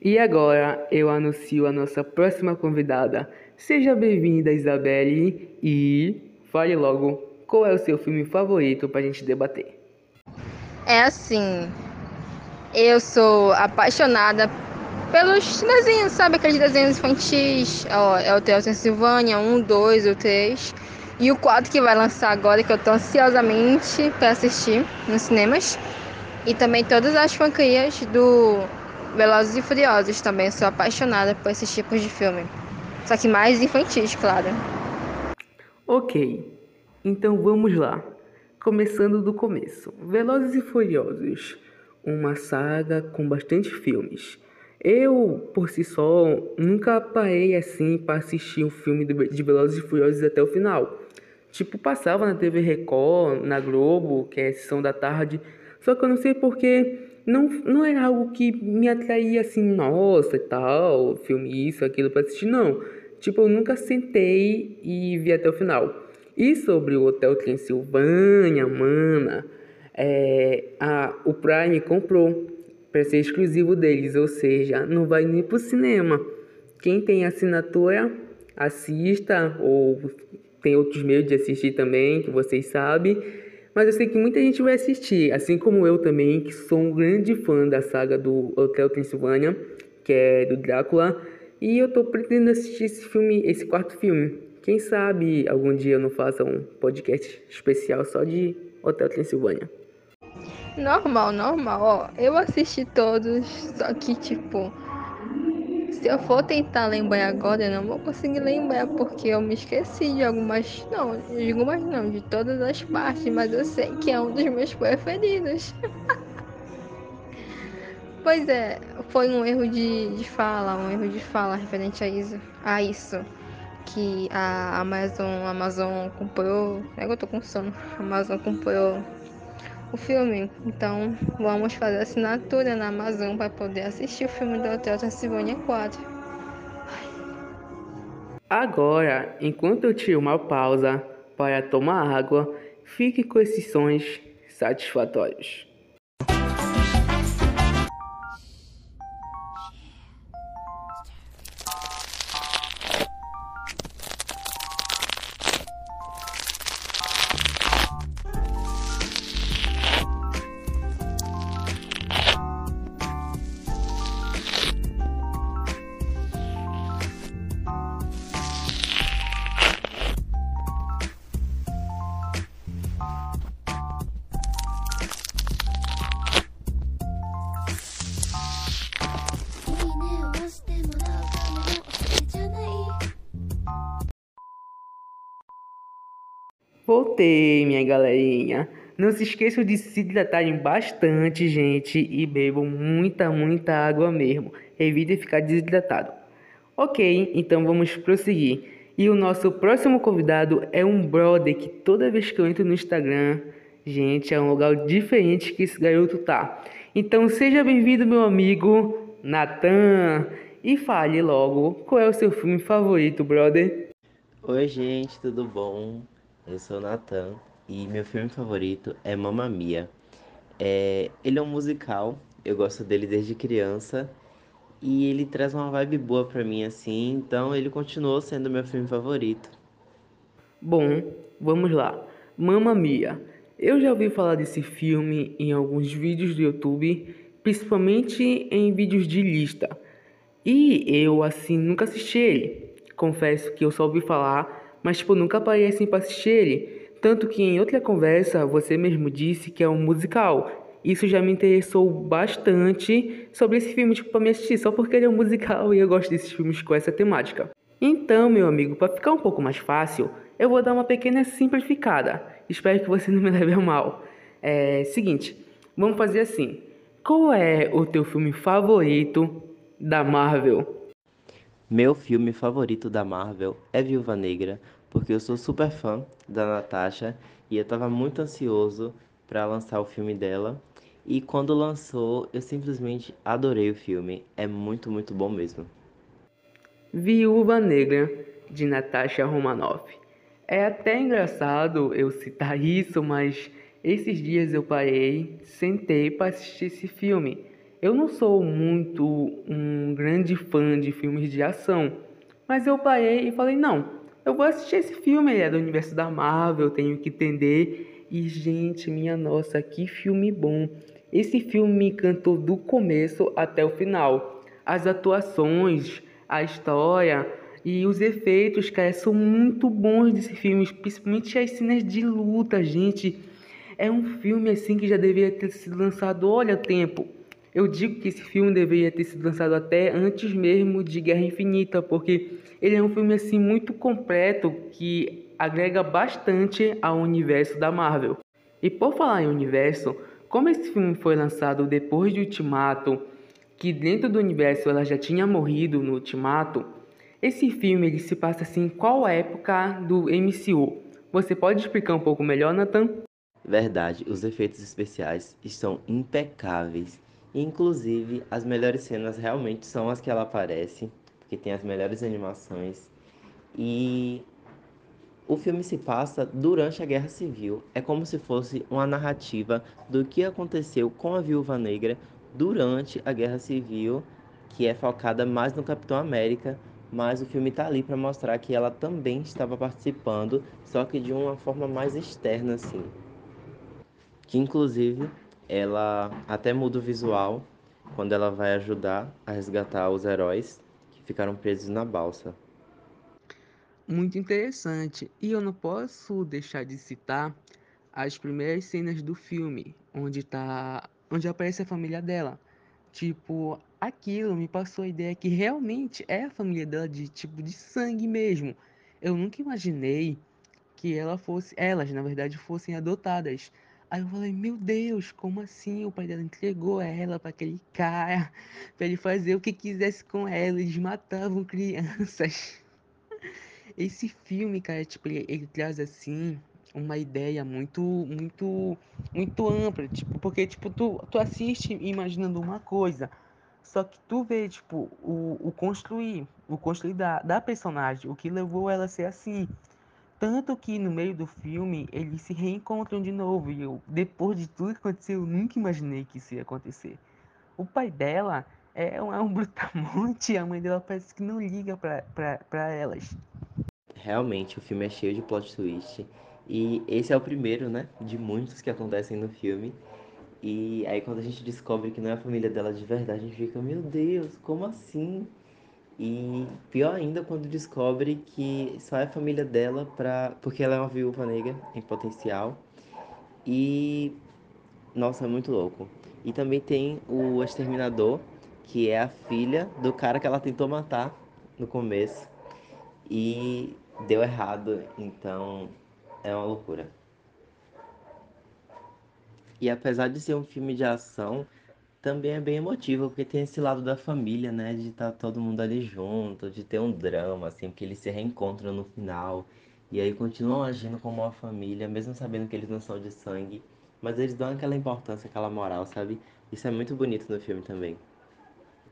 E agora eu anuncio a nossa próxima convidada. Seja bem-vinda, Isabelle, e fale logo qual é o seu filme favorito para a gente debater. É assim, eu sou apaixonada pelos desenhos, sabe aqueles desenhos infantis? Ó, é o Hotel Transilvânia, um, dois, o três. E o 4 que vai lançar agora, que eu tô ansiosamente para assistir nos cinemas. E também todas as franquias do Velozes e Furiosos também sou apaixonada por esses tipos de filme. Só que mais infantis, claro. Ok, então vamos lá. Começando do começo. Velozes e Furiosos, uma saga com bastante filmes. Eu, por si só, nunca parei assim para assistir um filme de Velozes e Furiosos até o final. Tipo, passava na TV Record, na Globo, que é sessão da tarde, só que eu não sei porque não, não era algo que me atraía assim, nossa e tal, filme isso, aquilo para assistir, não. Tipo, eu nunca sentei e vi até o final. E sobre o Hotel Transilvânia, mana, é, a, o Prime comprou para ser exclusivo deles, ou seja, não vai nem pro cinema. Quem tem assinatura, assista, ou tem outros meios de assistir também, que vocês sabem. Mas eu sei que muita gente vai assistir, assim como eu também, que sou um grande fã da saga do Hotel Transilvânia, que é do Drácula. E eu tô pretendendo assistir esse filme, esse quarto filme. Quem sabe algum dia eu não faça um podcast especial só de Hotel Transilvânia. Normal, normal, ó. Eu assisti todos, só que tipo. Se eu for tentar lembrar agora, eu não vou conseguir lembrar, porque eu me esqueci de algumas. Não, de algumas não, de todas as partes, mas eu sei que é um dos meus preferidos. pois é, foi um erro de, de fala, um erro de fala referente a isso. A isso que a Amazon, Amazon comprou. É que eu tô com sono. A Amazon comprou o filme. Então vamos fazer assinatura na Amazon para poder assistir o filme do Hotel Transilvânia 4. Agora, enquanto eu tiro uma pausa para tomar água, fique com esses sons satisfatórios. Voltei, minha galerinha. Não se esqueçam de se hidratarem bastante, gente, e bebam muita, muita água mesmo. Evite ficar desidratado. Ok, então vamos prosseguir. E o nosso próximo convidado é um brother que toda vez que eu entro no Instagram, gente, é um lugar diferente que esse garoto tá. Então seja bem-vindo, meu amigo Natan. E fale logo qual é o seu filme favorito, brother. Oi, gente, tudo bom? Eu sou o Nathan e meu filme favorito é Mamma Mia. É, ele é um musical, eu gosto dele desde criança e ele traz uma vibe boa pra mim assim, então ele continuou sendo meu filme favorito. Bom, vamos lá. Mamma Mia. Eu já ouvi falar desse filme em alguns vídeos do YouTube, principalmente em vídeos de lista. E eu assim nunca assisti ele. Confesso que eu só ouvi falar mas tipo, nunca parei assim pra assistir ele. Tanto que em outra conversa você mesmo disse que é um musical. Isso já me interessou bastante sobre esse filme, tipo, pra me assistir, só porque ele é um musical e eu gosto desses filmes com essa temática. Então, meu amigo, para ficar um pouco mais fácil, eu vou dar uma pequena simplificada. Espero que você não me leve a mal. É seguinte, vamos fazer assim. Qual é o teu filme favorito da Marvel? Meu filme favorito da Marvel é Viúva Negra, porque eu sou super fã da Natasha e eu estava muito ansioso para lançar o filme dela. E quando lançou, eu simplesmente adorei o filme. É muito, muito bom mesmo. Viúva Negra, de Natasha Romanoff. É até engraçado eu citar isso, mas esses dias eu parei, sentei para assistir esse filme. Eu não sou muito um grande fã de filmes de ação, mas eu parei e falei: não, eu vou assistir esse filme, ele é do universo da Marvel, tenho que entender. E, gente, minha nossa, que filme bom! Esse filme me encantou do começo até o final. As atuações, a história e os efeitos, cara, são muito bons desse filme, principalmente as cenas de luta, gente. É um filme assim que já deveria ter sido lançado, olha tempo. Eu digo que esse filme deveria ter sido lançado até antes mesmo de Guerra Infinita, porque ele é um filme assim muito completo que agrega bastante ao universo da Marvel. E por falar em universo, como esse filme foi lançado depois de Ultimato, que dentro do universo ela já tinha morrido no Ultimato, esse filme ele se passa assim qual época do MCU? Você pode explicar um pouco melhor, Nathan? Verdade, os efeitos especiais estão impecáveis. Inclusive, as melhores cenas realmente são as que ela aparece, porque tem as melhores animações. E o filme se passa durante a Guerra Civil. É como se fosse uma narrativa do que aconteceu com a Viúva Negra durante a Guerra Civil, que é focada mais no Capitão América, mas o filme está ali para mostrar que ela também estava participando, só que de uma forma mais externa assim. Que inclusive ela até muda o visual quando ela vai ajudar a resgatar os heróis que ficaram presos na balsa. Muito interessante. E eu não posso deixar de citar as primeiras cenas do filme, onde tá, onde aparece a família dela. Tipo, aquilo me passou a ideia que realmente é a família dela de tipo de sangue mesmo. Eu nunca imaginei que ela fosse, elas na verdade fossem adotadas. Aí eu falei, meu Deus, como assim? O pai dela entregou ela para aquele cara, para ele fazer o que quisesse com ela, eles matavam crianças. Esse filme, cara, tipo, ele, ele traz assim uma ideia muito, muito, muito ampla, tipo, porque tipo tu, tu assiste imaginando uma coisa, só que tu vê tipo o, o construir, o construir da, da personagem, o que levou ela a ser assim. Tanto que no meio do filme eles se reencontram de novo. E eu, depois de tudo que aconteceu, eu nunca imaginei que isso ia acontecer. O pai dela é um, é um brutamonte e a mãe dela parece que não liga pra elas. Realmente, o filme é cheio de plot twist. E esse é o primeiro, né? De muitos que acontecem no filme. E aí quando a gente descobre que não é a família dela de verdade, a gente fica, meu Deus, como assim? E pior ainda quando descobre que só é família dela pra... porque ela é uma viúva negra em potencial. E nossa, é muito louco. E também tem o Exterminador, que é a filha do cara que ela tentou matar no começo. E deu errado, então é uma loucura. E apesar de ser um filme de ação, também é bem emotivo, porque tem esse lado da família, né? De estar todo mundo ali junto, de ter um drama, assim, porque eles se reencontram no final. E aí continuam agindo como uma família, mesmo sabendo que eles não são de sangue. Mas eles dão aquela importância, aquela moral, sabe? Isso é muito bonito no filme também.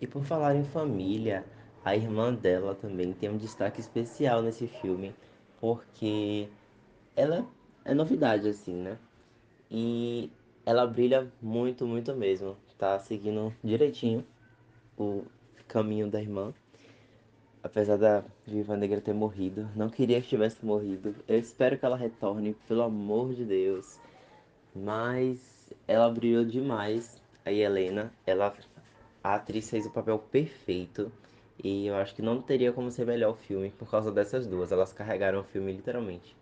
E por falar em família, a irmã dela também tem um destaque especial nesse filme, porque ela é novidade, assim, né? E ela brilha muito, muito mesmo. Tá seguindo direitinho o caminho da irmã. Apesar da Viva Negra ter morrido, não queria que tivesse morrido. Eu espero que ela retorne, pelo amor de Deus. Mas ela brilhou demais. A Helena, ela a atriz fez o papel perfeito. E eu acho que não teria como ser melhor o filme por causa dessas duas. Elas carregaram o filme literalmente.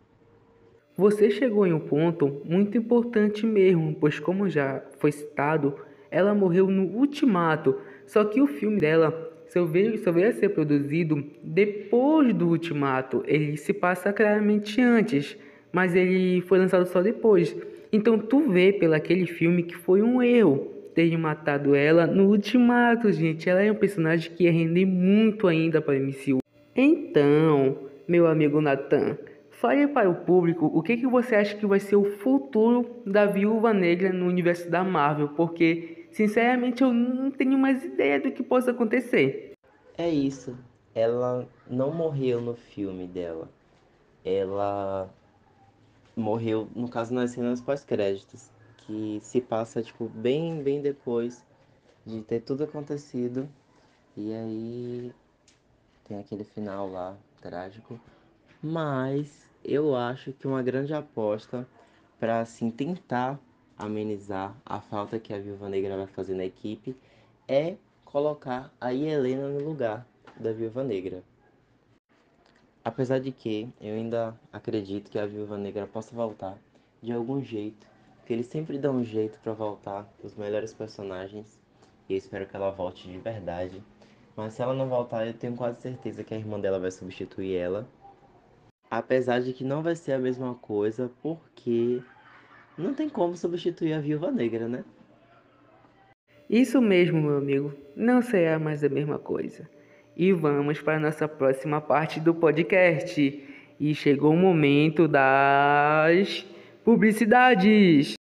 Você chegou em um ponto muito importante mesmo, pois como já foi citado, ela morreu no Ultimato. Só que o filme dela só veio, só veio a ser produzido depois do Ultimato. Ele se passa claramente antes, mas ele foi lançado só depois. Então tu vê pelo aquele filme que foi um erro ter matado ela no Ultimato, gente. Ela é um personagem que ia render muito ainda para MCU. Então, meu amigo Nathan, fale para o público o que, que você acha que vai ser o futuro da Viúva Negra no universo da Marvel, porque sinceramente eu não tenho mais ideia do que possa acontecer. É isso. Ela não morreu no filme dela. Ela morreu, no caso, nas cenas pós-créditos que se passa tipo bem bem depois de ter tudo acontecido e aí tem aquele final lá trágico mas eu acho que uma grande aposta para assim tentar amenizar a falta que a Viúva Negra vai fazer na equipe é colocar a Helena no lugar da Viúva Negra. Apesar de que eu ainda acredito que a Viúva Negra possa voltar de algum jeito porque eles sempre dão um jeito para voltar os melhores personagens. E eu espero que ela volte de verdade. Mas se ela não voltar, eu tenho quase certeza que a irmã dela vai substituir ela. Apesar de que não vai ser a mesma coisa, porque não tem como substituir a Viúva Negra, né? Isso mesmo, meu amigo, não será mais a mesma coisa. E vamos para a nossa próxima parte do podcast. E chegou o momento das publicidades.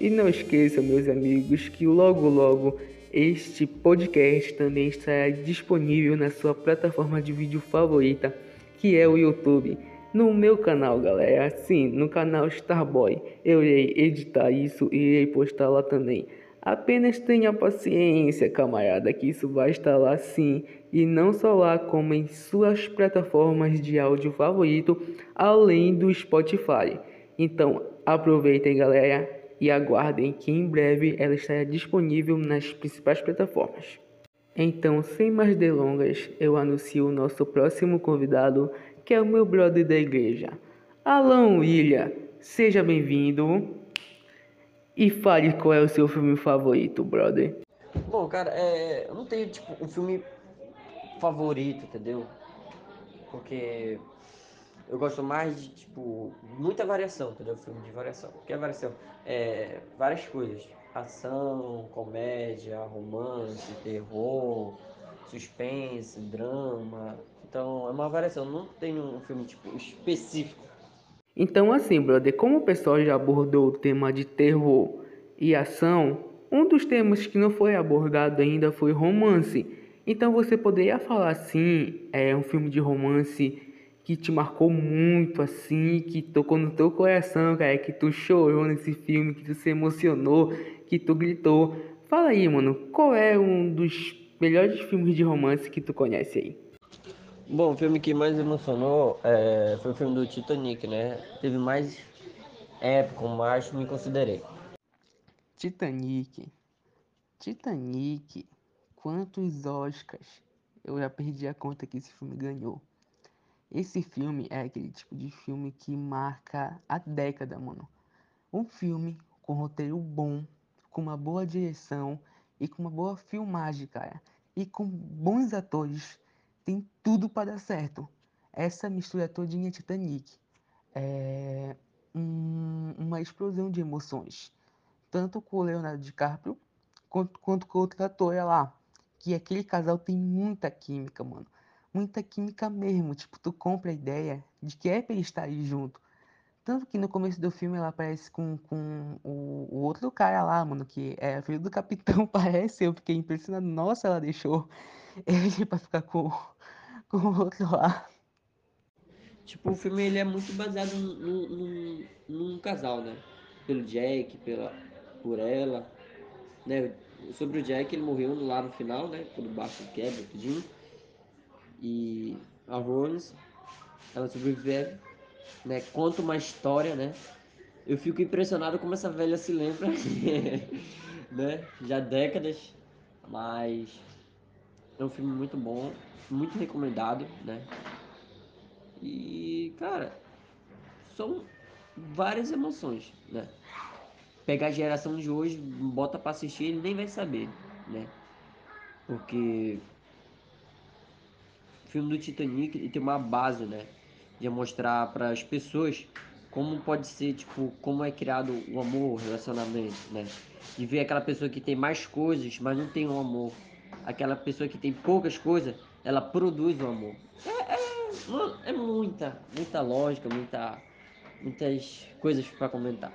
E não esqueça, meus amigos, que logo logo este podcast também estará disponível na sua plataforma de vídeo favorita, que é o YouTube. No meu canal, galera, sim, no canal Starboy, eu irei editar isso e irei postar lá também. Apenas tenha paciência, camarada, que isso vai estar lá sim, e não só lá, como em suas plataformas de áudio favorito, além do Spotify. Então, aproveitem, galera e aguardem que em breve ela estará disponível nas principais plataformas. Então, sem mais delongas, eu anuncio o nosso próximo convidado, que é o meu brother da igreja, Alan William. Seja bem-vindo e fale qual é o seu filme favorito, brother. Bom, cara, é, eu não tenho tipo um filme favorito, entendeu? Porque eu gosto mais de, tipo, muita variação, entendeu? Filme de variação. O que é variação? É, várias coisas. Ação, comédia, romance, terror, suspense, drama. Então, é uma variação. Não tem um filme, tipo, específico. Então, assim, brother, como o pessoal já abordou o tema de terror e ação, um dos temas que não foi abordado ainda foi romance. Então, você poderia falar assim, é um filme de romance que te marcou muito assim, que tocou no teu coração, cara, que tu chorou nesse filme, que tu se emocionou, que tu gritou. Fala aí, mano, qual é um dos melhores filmes de romance que tu conhece aí? Bom, o filme que mais emocionou é, foi o filme do Titanic, né? Teve mais épico, mais me considerei. Titanic. Titanic. Quantos Oscars? Eu já perdi a conta que esse filme ganhou. Esse filme é aquele tipo de filme que marca a década, mano. Um filme com roteiro bom, com uma boa direção e com uma boa filmagem, cara. E com bons atores, tem tudo para dar certo. Essa mistura todinha Titanic é um, uma explosão de emoções. Tanto com o Leonardo DiCaprio quanto, quanto com outro ator lá. Que aquele casal tem muita química, mano muita química mesmo. Tipo, tu compra a ideia de que é pra eles estarem junto. Tanto que no começo do filme ela aparece com, com o, o outro cara lá, mano, que é filho do capitão, parece. Eu fiquei impressionado. Nossa, ela deixou ele pra ficar com, com o outro lá. Tipo, o filme ele é muito baseado num, num, num casal, né? Pelo Jack, pela, por ela, né? Sobre o Jack, ele morreu lá no final, né? Por baixo quebra, tudinho e a Rose, ela sobrevive, né? Conta uma história, né? Eu fico impressionado como essa velha se lembra, né? Já décadas, mas é um filme muito bom, muito recomendado, né? E, cara, são várias emoções, né? Pegar a geração de hoje, bota para assistir, ele nem vai saber, né? Porque filme do Titanic e tem uma base, né? De mostrar para as pessoas como pode ser, tipo, como é criado o amor, o relacionamento, né? De ver aquela pessoa que tem mais coisas, mas não tem o um amor. Aquela pessoa que tem poucas coisas, ela produz o amor. É, é, é muita, muita lógica, muita, muitas coisas para comentar.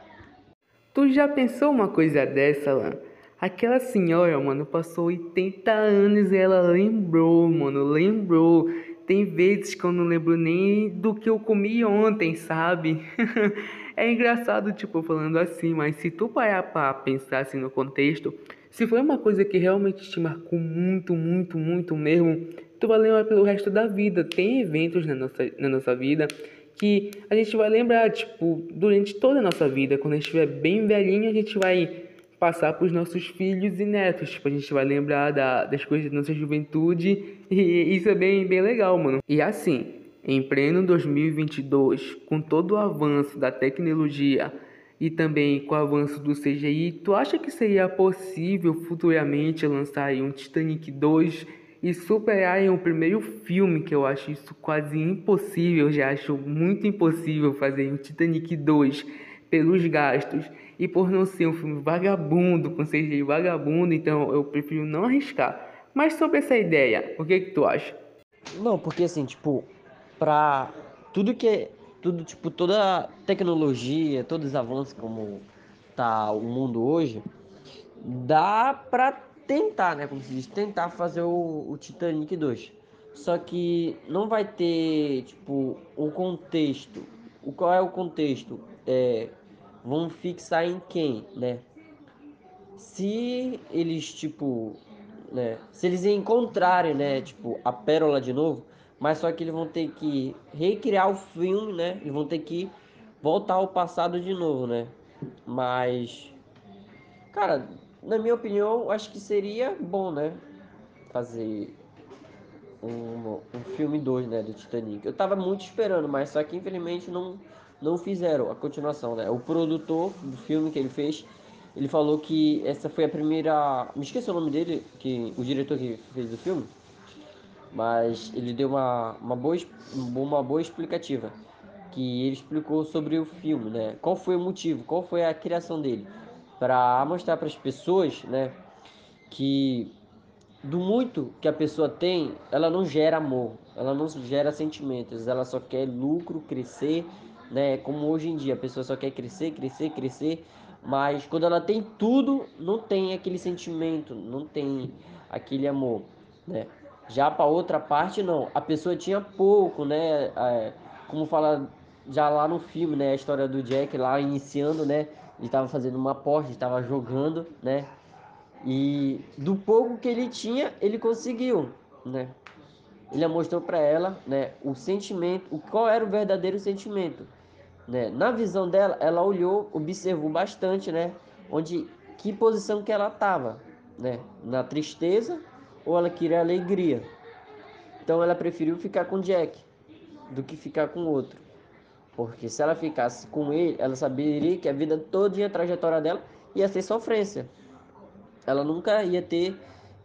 Tu já pensou uma coisa dessa, Lan? Aquela senhora, mano, passou 80 anos e ela lembrou, mano, lembrou. Tem vezes que eu não lembro nem do que eu comi ontem, sabe? é engraçado, tipo, falando assim, mas se tu parar pra pensar assim no contexto, se foi uma coisa que realmente te marcou muito, muito, muito mesmo, tu vai lembrar pelo resto da vida. Tem eventos na nossa, na nossa vida que a gente vai lembrar, tipo, durante toda a nossa vida. Quando a gente estiver bem velhinho, a gente vai passar para os nossos filhos e netos. Tipo, a gente vai lembrar da, das coisas da nossa juventude e isso é bem, bem legal, mano. E assim, em pleno 2022, com todo o avanço da tecnologia e também com o avanço do CGI, tu acha que seria possível futuramente lançar um Titanic 2 e superarem o primeiro filme, que eu acho isso quase impossível, já acho muito impossível fazer o Titanic 2 pelos gastos e por não ser um filme vagabundo, com CGI vagabundo, então eu prefiro não arriscar. Mas sobre essa ideia, o que que tu acha? Não, porque assim, tipo, pra tudo que é, tudo, tipo, toda tecnologia, todos os avanços como tá o mundo hoje, dá pra tentar, né, como se diz, tentar fazer o, o Titanic 2. Só que não vai ter, tipo, o contexto. O qual é o contexto? É, vão fixar em quem, né? Se eles, tipo, né, se eles encontrarem, né, tipo, a pérola de novo, mas só que eles vão ter que recriar o filme, né? Eles vão ter que voltar ao passado de novo, né? Mas, cara, na minha opinião, acho que seria bom, né? Fazer um, um filme 2, né? Do Titanic. Eu tava muito esperando, mas só que infelizmente não, não fizeram a continuação, né? O produtor do filme que ele fez, ele falou que essa foi a primeira. Me esqueci o nome dele, que o diretor que fez o filme mas ele deu uma, uma, boa, uma boa explicativa. Que ele explicou sobre o filme, né? Qual foi o motivo, qual foi a criação dele. Para mostrar para as pessoas, né? Que do muito que a pessoa tem, ela não gera amor, ela não gera sentimentos, ela só quer lucro, crescer, né? Como hoje em dia, a pessoa só quer crescer, crescer, crescer, mas quando ela tem tudo, não tem aquele sentimento, não tem aquele amor, né? Já para outra parte, não. A pessoa tinha pouco, né? É, como fala já lá no filme, né? A história do Jack lá iniciando, né? Ele estava fazendo uma aposta, estava jogando, né? E do pouco que ele tinha, ele conseguiu, né? Ele mostrou para ela, né? O sentimento, o qual era o verdadeiro sentimento, né? Na visão dela, ela olhou, observou bastante, né? Onde que posição que ela estava, né? Na tristeza ou ela queria alegria. Então ela preferiu ficar com Jack do que ficar com outro. Porque se ela ficasse com ele, ela saberia que a vida toda a trajetória dela ia ser sofrência. Ela nunca ia ter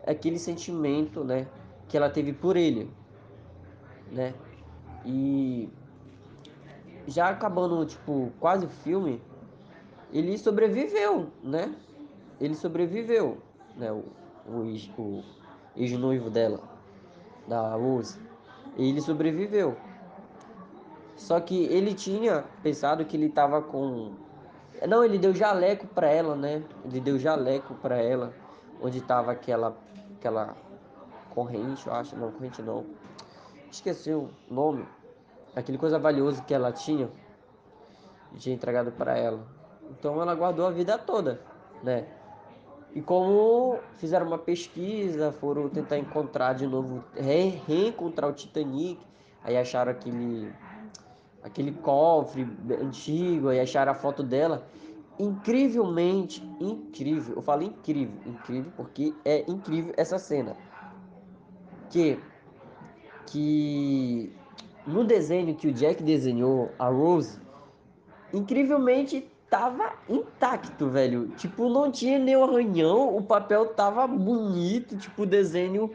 aquele sentimento, né, que ela teve por ele, né? E já acabando, tipo, quase o filme, ele sobreviveu, né? Ele sobreviveu, né? O, o, ex-noivo dela, da Rose. Ele sobreviveu. Só que ele tinha pensado que ele tava com. Não, ele deu jaleco para ela, né? Ele deu jaleco para ela, onde tava aquela aquela corrente, eu acho, não, corrente não. Esqueci o nome. Aquele coisa valiosa que ela tinha. Tinha entregado para ela. Então ela guardou a vida toda, né? E como fizeram uma pesquisa, foram tentar encontrar de novo, re reencontrar o Titanic, aí acharam aquele, aquele cofre antigo, aí acharam a foto dela. Incrivelmente, incrível, eu falo incrível, incrível, porque é incrível essa cena. Que, que no desenho que o Jack desenhou, a Rose, incrivelmente tava intacto, velho. Tipo, não tinha nenhum arranhão, o papel tava bonito, tipo, o desenho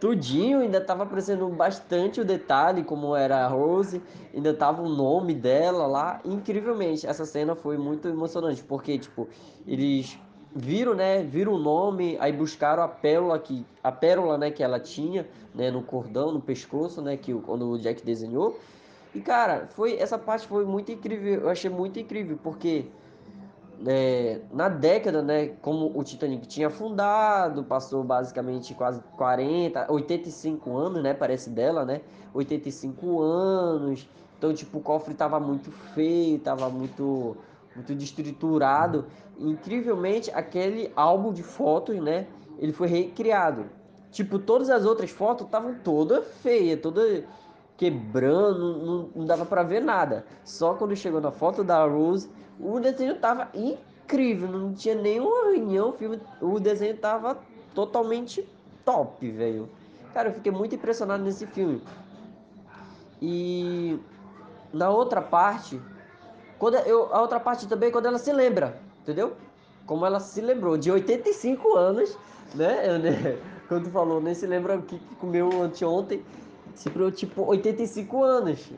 tudinho, ainda tava aparecendo bastante o detalhe, como era a Rose, ainda tava o nome dela lá. Incrivelmente, essa cena foi muito emocionante, porque, tipo, eles viram, né, viram o nome, aí buscaram a pérola que a pérola, né, que ela tinha, né, no cordão, no pescoço, né, que quando o Jack desenhou. E cara, foi essa parte foi muito incrível, eu achei muito incrível, porque é, na década, né, como o Titanic tinha afundado, passou basicamente quase 40, 85 anos, né, parece dela, né, 85 anos, então, tipo, o cofre tava muito feio, tava muito, muito destriturado, incrivelmente, aquele álbum de fotos, né, ele foi recriado, tipo, todas as outras fotos estavam toda feia, toda quebrando, não, não dava para ver nada, só quando chegou na foto da Rose, o desenho tava incrível, não tinha nenhuma reunião, o, filme, o desenho tava totalmente top, velho. Cara, eu fiquei muito impressionado nesse filme. E na outra parte, quando eu, a outra parte também, quando ela se lembra, entendeu? Como ela se lembrou, de 85 anos, né? quando falou, nem se lembra o que, comeu anteontem, se tipo 85 anos.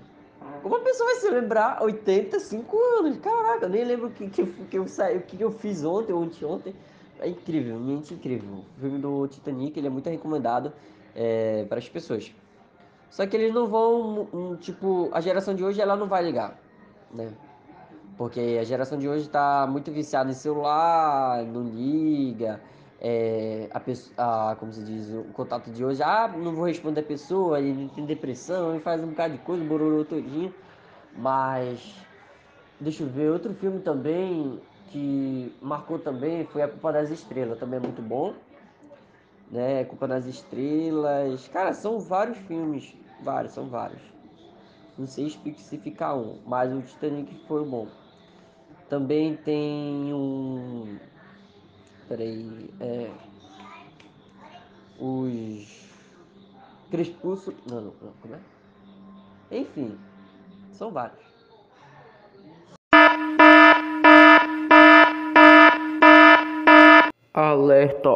Como a pessoa vai se lembrar 85 anos? Caraca, eu nem lembro o que, que, que, eu, saí, o que, eu fiz ontem ou anteontem. É incrível, realmente incrível. O filme do Titanic ele é muito recomendado é, para as pessoas. Só que eles não vão, um, tipo, a geração de hoje ela não vai ligar, né? Porque a geração de hoje está muito viciada em celular, não liga. É, a pessoa, como se diz, o contato de hoje, ah, não vou responder a pessoa, ele tem depressão, ele faz um bocado de coisa, bororô todinho. Mas, deixa eu ver, outro filme também que marcou também foi A Culpa das Estrelas, também é muito bom. Né, Culpa das Estrelas. Cara, são vários filmes, vários, são vários. Não sei especificar um, mas o Titanic foi bom. Também tem um. Peraí. É. Os. Crespúsculo. Não, não, não, como é? Enfim. São vários. Alerta,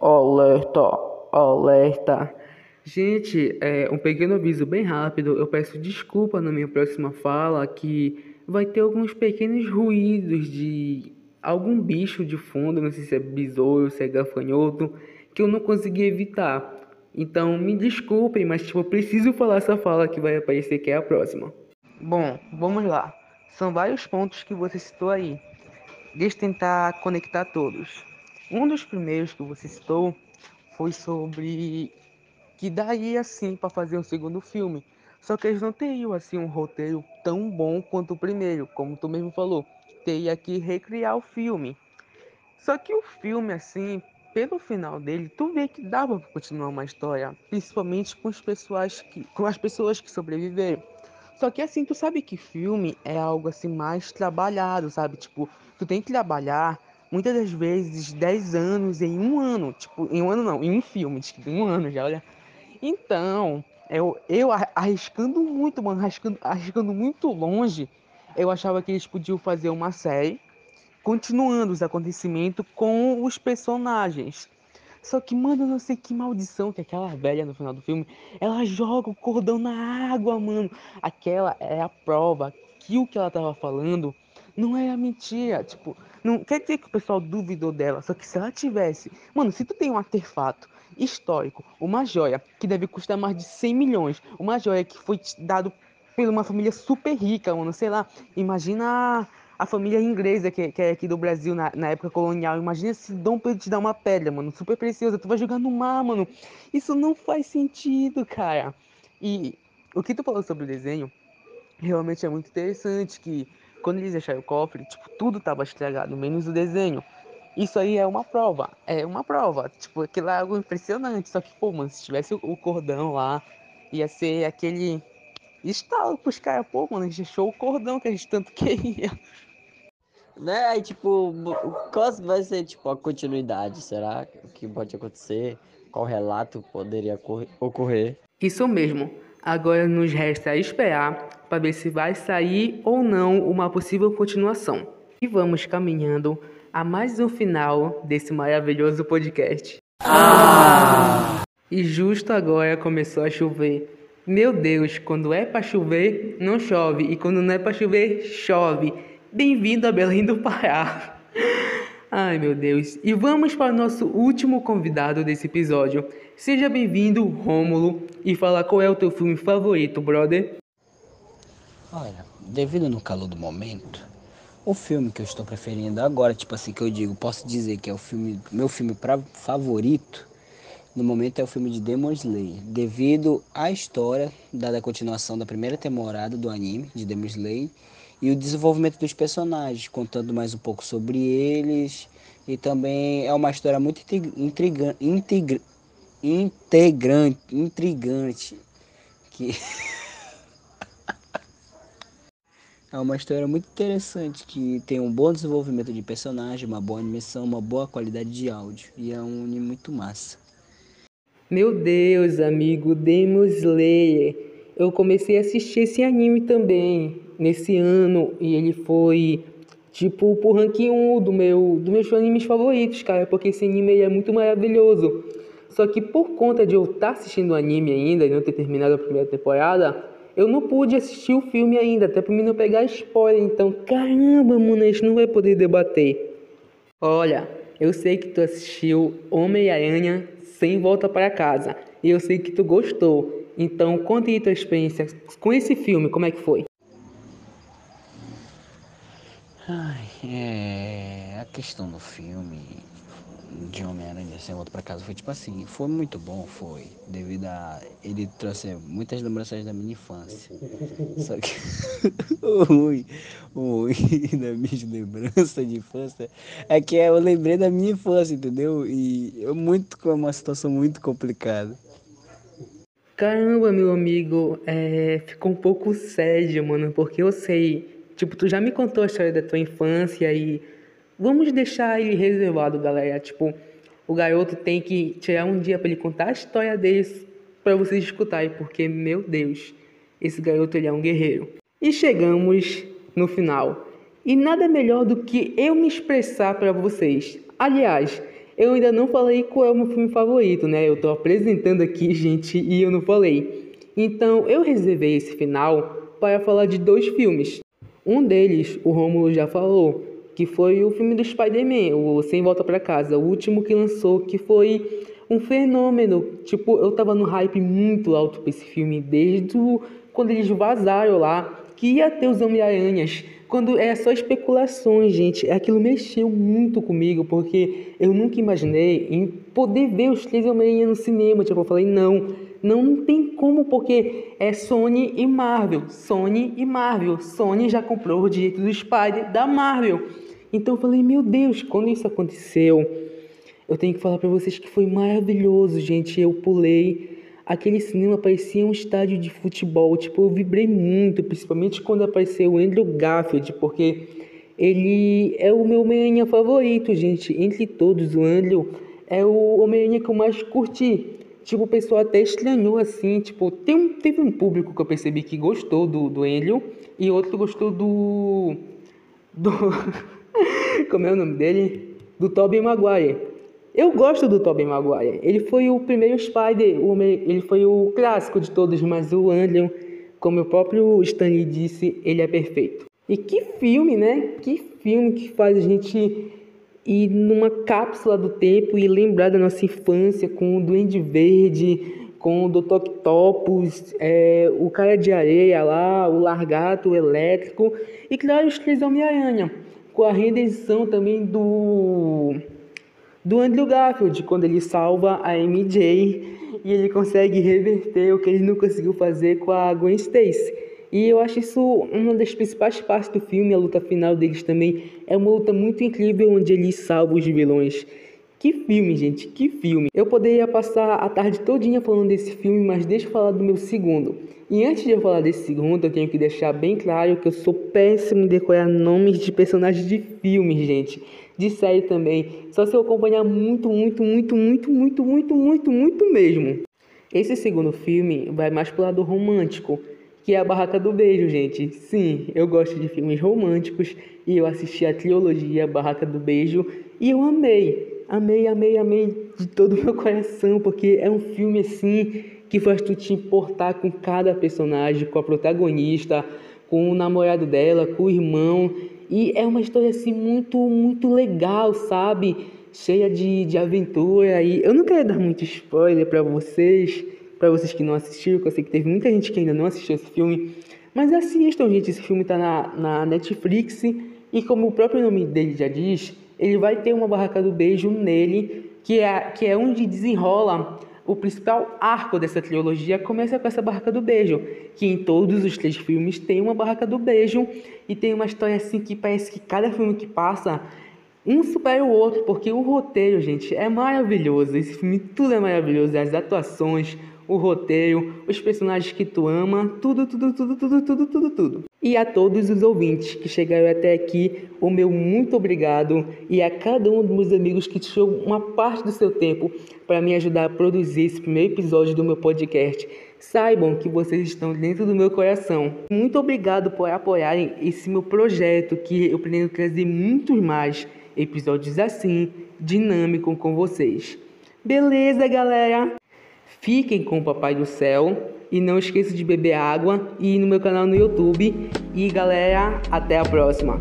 alerta, alerta. Gente, é, um pequeno aviso bem rápido. Eu peço desculpa na minha próxima fala que vai ter alguns pequenos ruídos de algum bicho de fundo, não sei se é besouro, se é gafanhoto, que eu não consegui evitar. Então me desculpem, mas tipo, eu preciso falar essa fala que vai aparecer que é a próxima. Bom, vamos lá. São vários pontos que você citou aí. Deixa eu tentar conectar todos. Um dos primeiros que você citou foi sobre que daria assim para fazer um segundo filme. Só que eles não teriam assim um roteiro tão bom quanto o primeiro, como tu mesmo falou. Teria que recriar o filme. Só que o filme assim, pelo final dele, tu vê que dava para continuar uma história, principalmente com as pessoas que com as pessoas que sobreviveram. Só que assim, tu sabe que filme é algo assim mais trabalhado, sabe? Tipo, tu tem que trabalhar muitas das vezes 10 anos em um ano. Tipo, em um ano não, em um filme, tipo, em um ano já, olha. Então, eu, eu arriscando muito, mano, arriscando, arriscando muito longe, eu achava que eles podiam fazer uma série continuando os acontecimentos com os personagens. Só que, mano, eu não sei que maldição que aquela velha no final do filme, ela joga o cordão na água, mano. Aquela é a prova que o que ela tava falando não era mentira. Tipo, não quer dizer que o pessoal duvidou dela, só que se ela tivesse. Mano, se tu tem um artefato histórico, uma joia que deve custar mais de 100 milhões, uma joia que foi dado por uma família super rica, mano, sei lá, imagina a família inglesa que, que é aqui do Brasil na, na época colonial. Imagina se Dom Pedro te dar uma pedra, mano, super preciosa, tu vai jogar no mar, mano. Isso não faz sentido, cara. E o que tu falou sobre o desenho realmente é muito interessante, que quando eles acharam o cofre, tipo, tudo tava estragado, menos o desenho. Isso aí é uma prova, é uma prova. Tipo, aquilo é algo impressionante. Só que, pô, mano, se tivesse o cordão lá, ia ser aquele estalo pros caras, pô, mano, a gente achou o cordão que a gente tanto queria. Né? Aí, tipo, qual vai ser, tipo, a continuidade? Será o que pode acontecer? Qual relato poderia ocorrer? Isso mesmo. Agora nos resta esperar para ver se vai sair ou não uma possível continuação. E vamos caminhando a mais um final desse maravilhoso podcast. Ah! E justo agora começou a chover. Meu Deus, quando é para chover, não chove. E quando não é para chover, chove. Bem-vindo a Belém do Pará. Ai, meu Deus. E vamos para o nosso último convidado desse episódio. Seja bem-vindo, Rômulo, e fala qual é o teu filme favorito, brother. Olha, devido no calor do momento, o filme que eu estou preferindo agora, tipo assim, que eu digo, posso dizer que é o filme, meu filme pra, favorito, no momento é o filme de Demon Slayer, devido à história da continuação da primeira temporada do anime de Demon Slayer e o desenvolvimento dos personagens, contando mais um pouco sobre eles. E também é uma história muito intrigante, integra, integrante, intrigante, que é uma história muito interessante que tem um bom desenvolvimento de personagem, uma boa animação, uma boa qualidade de áudio e é um anime muito massa. Meu Deus, amigo Demon Slayer. Eu comecei a assistir esse anime também nesse ano e ele foi tipo pro ranking 1 do meu, dos meus animes favoritos, cara, porque esse anime é muito maravilhoso. Só que por conta de eu estar assistindo o anime ainda e não ter terminado a primeira temporada, eu não pude assistir o filme ainda, até pra mim não pegar spoiler. Então, caramba, mano, a gente não vai poder debater. Olha, eu sei que tu assistiu Homem-Aranha sem volta para casa. E eu sei que tu gostou. Então, conte aí tua experiência com esse filme, como é que foi? Ai, é. A questão do filme de Homem-Aranha sem volta para casa foi tipo assim, foi muito bom, foi, devido a ele trouxe muitas lembranças da minha infância. Só que o ruim, o ruim da minha lembrança de infância é que eu lembrei da minha infância, entendeu? E eu muito com uma situação muito complicada. Caramba, meu amigo, é, ficou um pouco sério, mano, porque eu sei, tipo, tu já me contou a história da tua infância e vamos deixar ele reservado, galera. Tipo, o garoto tem que tirar um dia para ele contar a história deles para vocês escutarem, porque meu Deus, esse garoto ele é um guerreiro. E chegamos no final. E nada melhor do que eu me expressar para vocês. Aliás, eu ainda não falei qual é o meu filme favorito, né? Eu tô apresentando aqui, gente, e eu não falei. Então, eu reservei esse final para falar de dois filmes. Um deles, o Romulo já falou, que foi o filme do Spider-Man, o Sem Volta para Casa, o último que lançou, que foi um fenômeno. Tipo, eu tava no hype muito alto pra esse filme, desde quando eles vazaram lá que ia ter os Homem-Aranhas. Quando é só especulações, gente, aquilo mexeu muito comigo, porque eu nunca imaginei em poder ver os três Homem-Aranha no cinema. Tipo, eu falei, não, não tem como, porque é Sony e Marvel. Sony e Marvel. Sony já comprou o direito do Spider da Marvel. Então eu falei, meu Deus, quando isso aconteceu, eu tenho que falar para vocês que foi maravilhoso, gente. Eu pulei aquele cinema parecia um estádio de futebol. Tipo, eu vibrei muito, principalmente quando apareceu o Andrew Garfield, porque ele é o meu Homem-Aranha favorito, gente. Entre todos, o Andrew é o Homem-Aranha que eu mais curti. Tipo, o pessoal até estranhou assim. Tipo, tem um, teve um público que eu percebi que gostou do, do Andrew e outro gostou do. Do. Como é o nome dele? Do Tobey Maguire. Eu gosto do Tobey Maguire. Ele foi o primeiro Spider, ele foi o clássico de todos, mas o Andrew, como o próprio Stanley disse, ele é perfeito. E que filme, né? Que filme que faz a gente ir numa cápsula do tempo e lembrar da nossa infância com o Duende Verde, com o Dr. Octopus, é, o Cara de Areia lá, o Largato, o Elétrico e, claro, os Três Homem-Aranha, com a redenção também do do Andrew Garfield, quando ele salva a MJ e ele consegue reverter o que ele não conseguiu fazer com a Gwen Stacy. E eu acho isso uma das principais partes do filme, a luta final deles também é uma luta muito incrível onde ele salva os vilões. Que filme, gente, que filme. Eu poderia passar a tarde todinha falando desse filme, mas deixa eu falar do meu segundo. E antes de eu falar desse segundo, eu tenho que deixar bem claro que eu sou péssimo em decorar nomes de personagens de filmes, gente de série também. Só se eu acompanhar muito, muito, muito, muito, muito, muito, muito, muito mesmo. Esse segundo filme vai mais pro lado romântico, que é a Barraca do Beijo, gente. Sim, eu gosto de filmes românticos e eu assisti a trilogia Barraca do Beijo e eu amei. Amei, amei, amei de todo o meu coração, porque é um filme assim que faz tu te importar com cada personagem, com a protagonista, com o namorado dela, com o irmão. E é uma história assim muito, muito legal, sabe? Cheia de, de aventura. E eu não quero dar muito spoiler para vocês, para vocês que não assistiram, porque eu sei que teve muita gente que ainda não assistiu esse filme. Mas assistam, gente. Esse filme tá na, na Netflix. E como o próprio nome dele já diz, ele vai ter uma barraca do beijo nele, que é, que é onde desenrola o principal arco dessa trilogia começa com essa barraca do beijo, que em todos os três filmes tem uma barraca do beijo e tem uma história assim que parece que cada filme que passa um supera o outro, porque o roteiro, gente, é maravilhoso. Esse filme tudo é maravilhoso, as atuações, o roteiro, os personagens que tu ama, tudo, tudo, tudo, tudo, tudo, tudo, tudo. E a todos os ouvintes que chegaram até aqui, o meu muito obrigado e a cada um dos meus amigos que tirou uma parte do seu tempo para me ajudar a produzir esse primeiro episódio do meu podcast. Saibam que vocês estão dentro do meu coração. Muito obrigado por apoiarem esse meu projeto que eu pretendo trazer muitos mais episódios assim, dinâmico com vocês. Beleza, galera? Fiquem com o Papai do Céu e não esqueça de beber água e ir no meu canal no YouTube. E galera, até a próxima.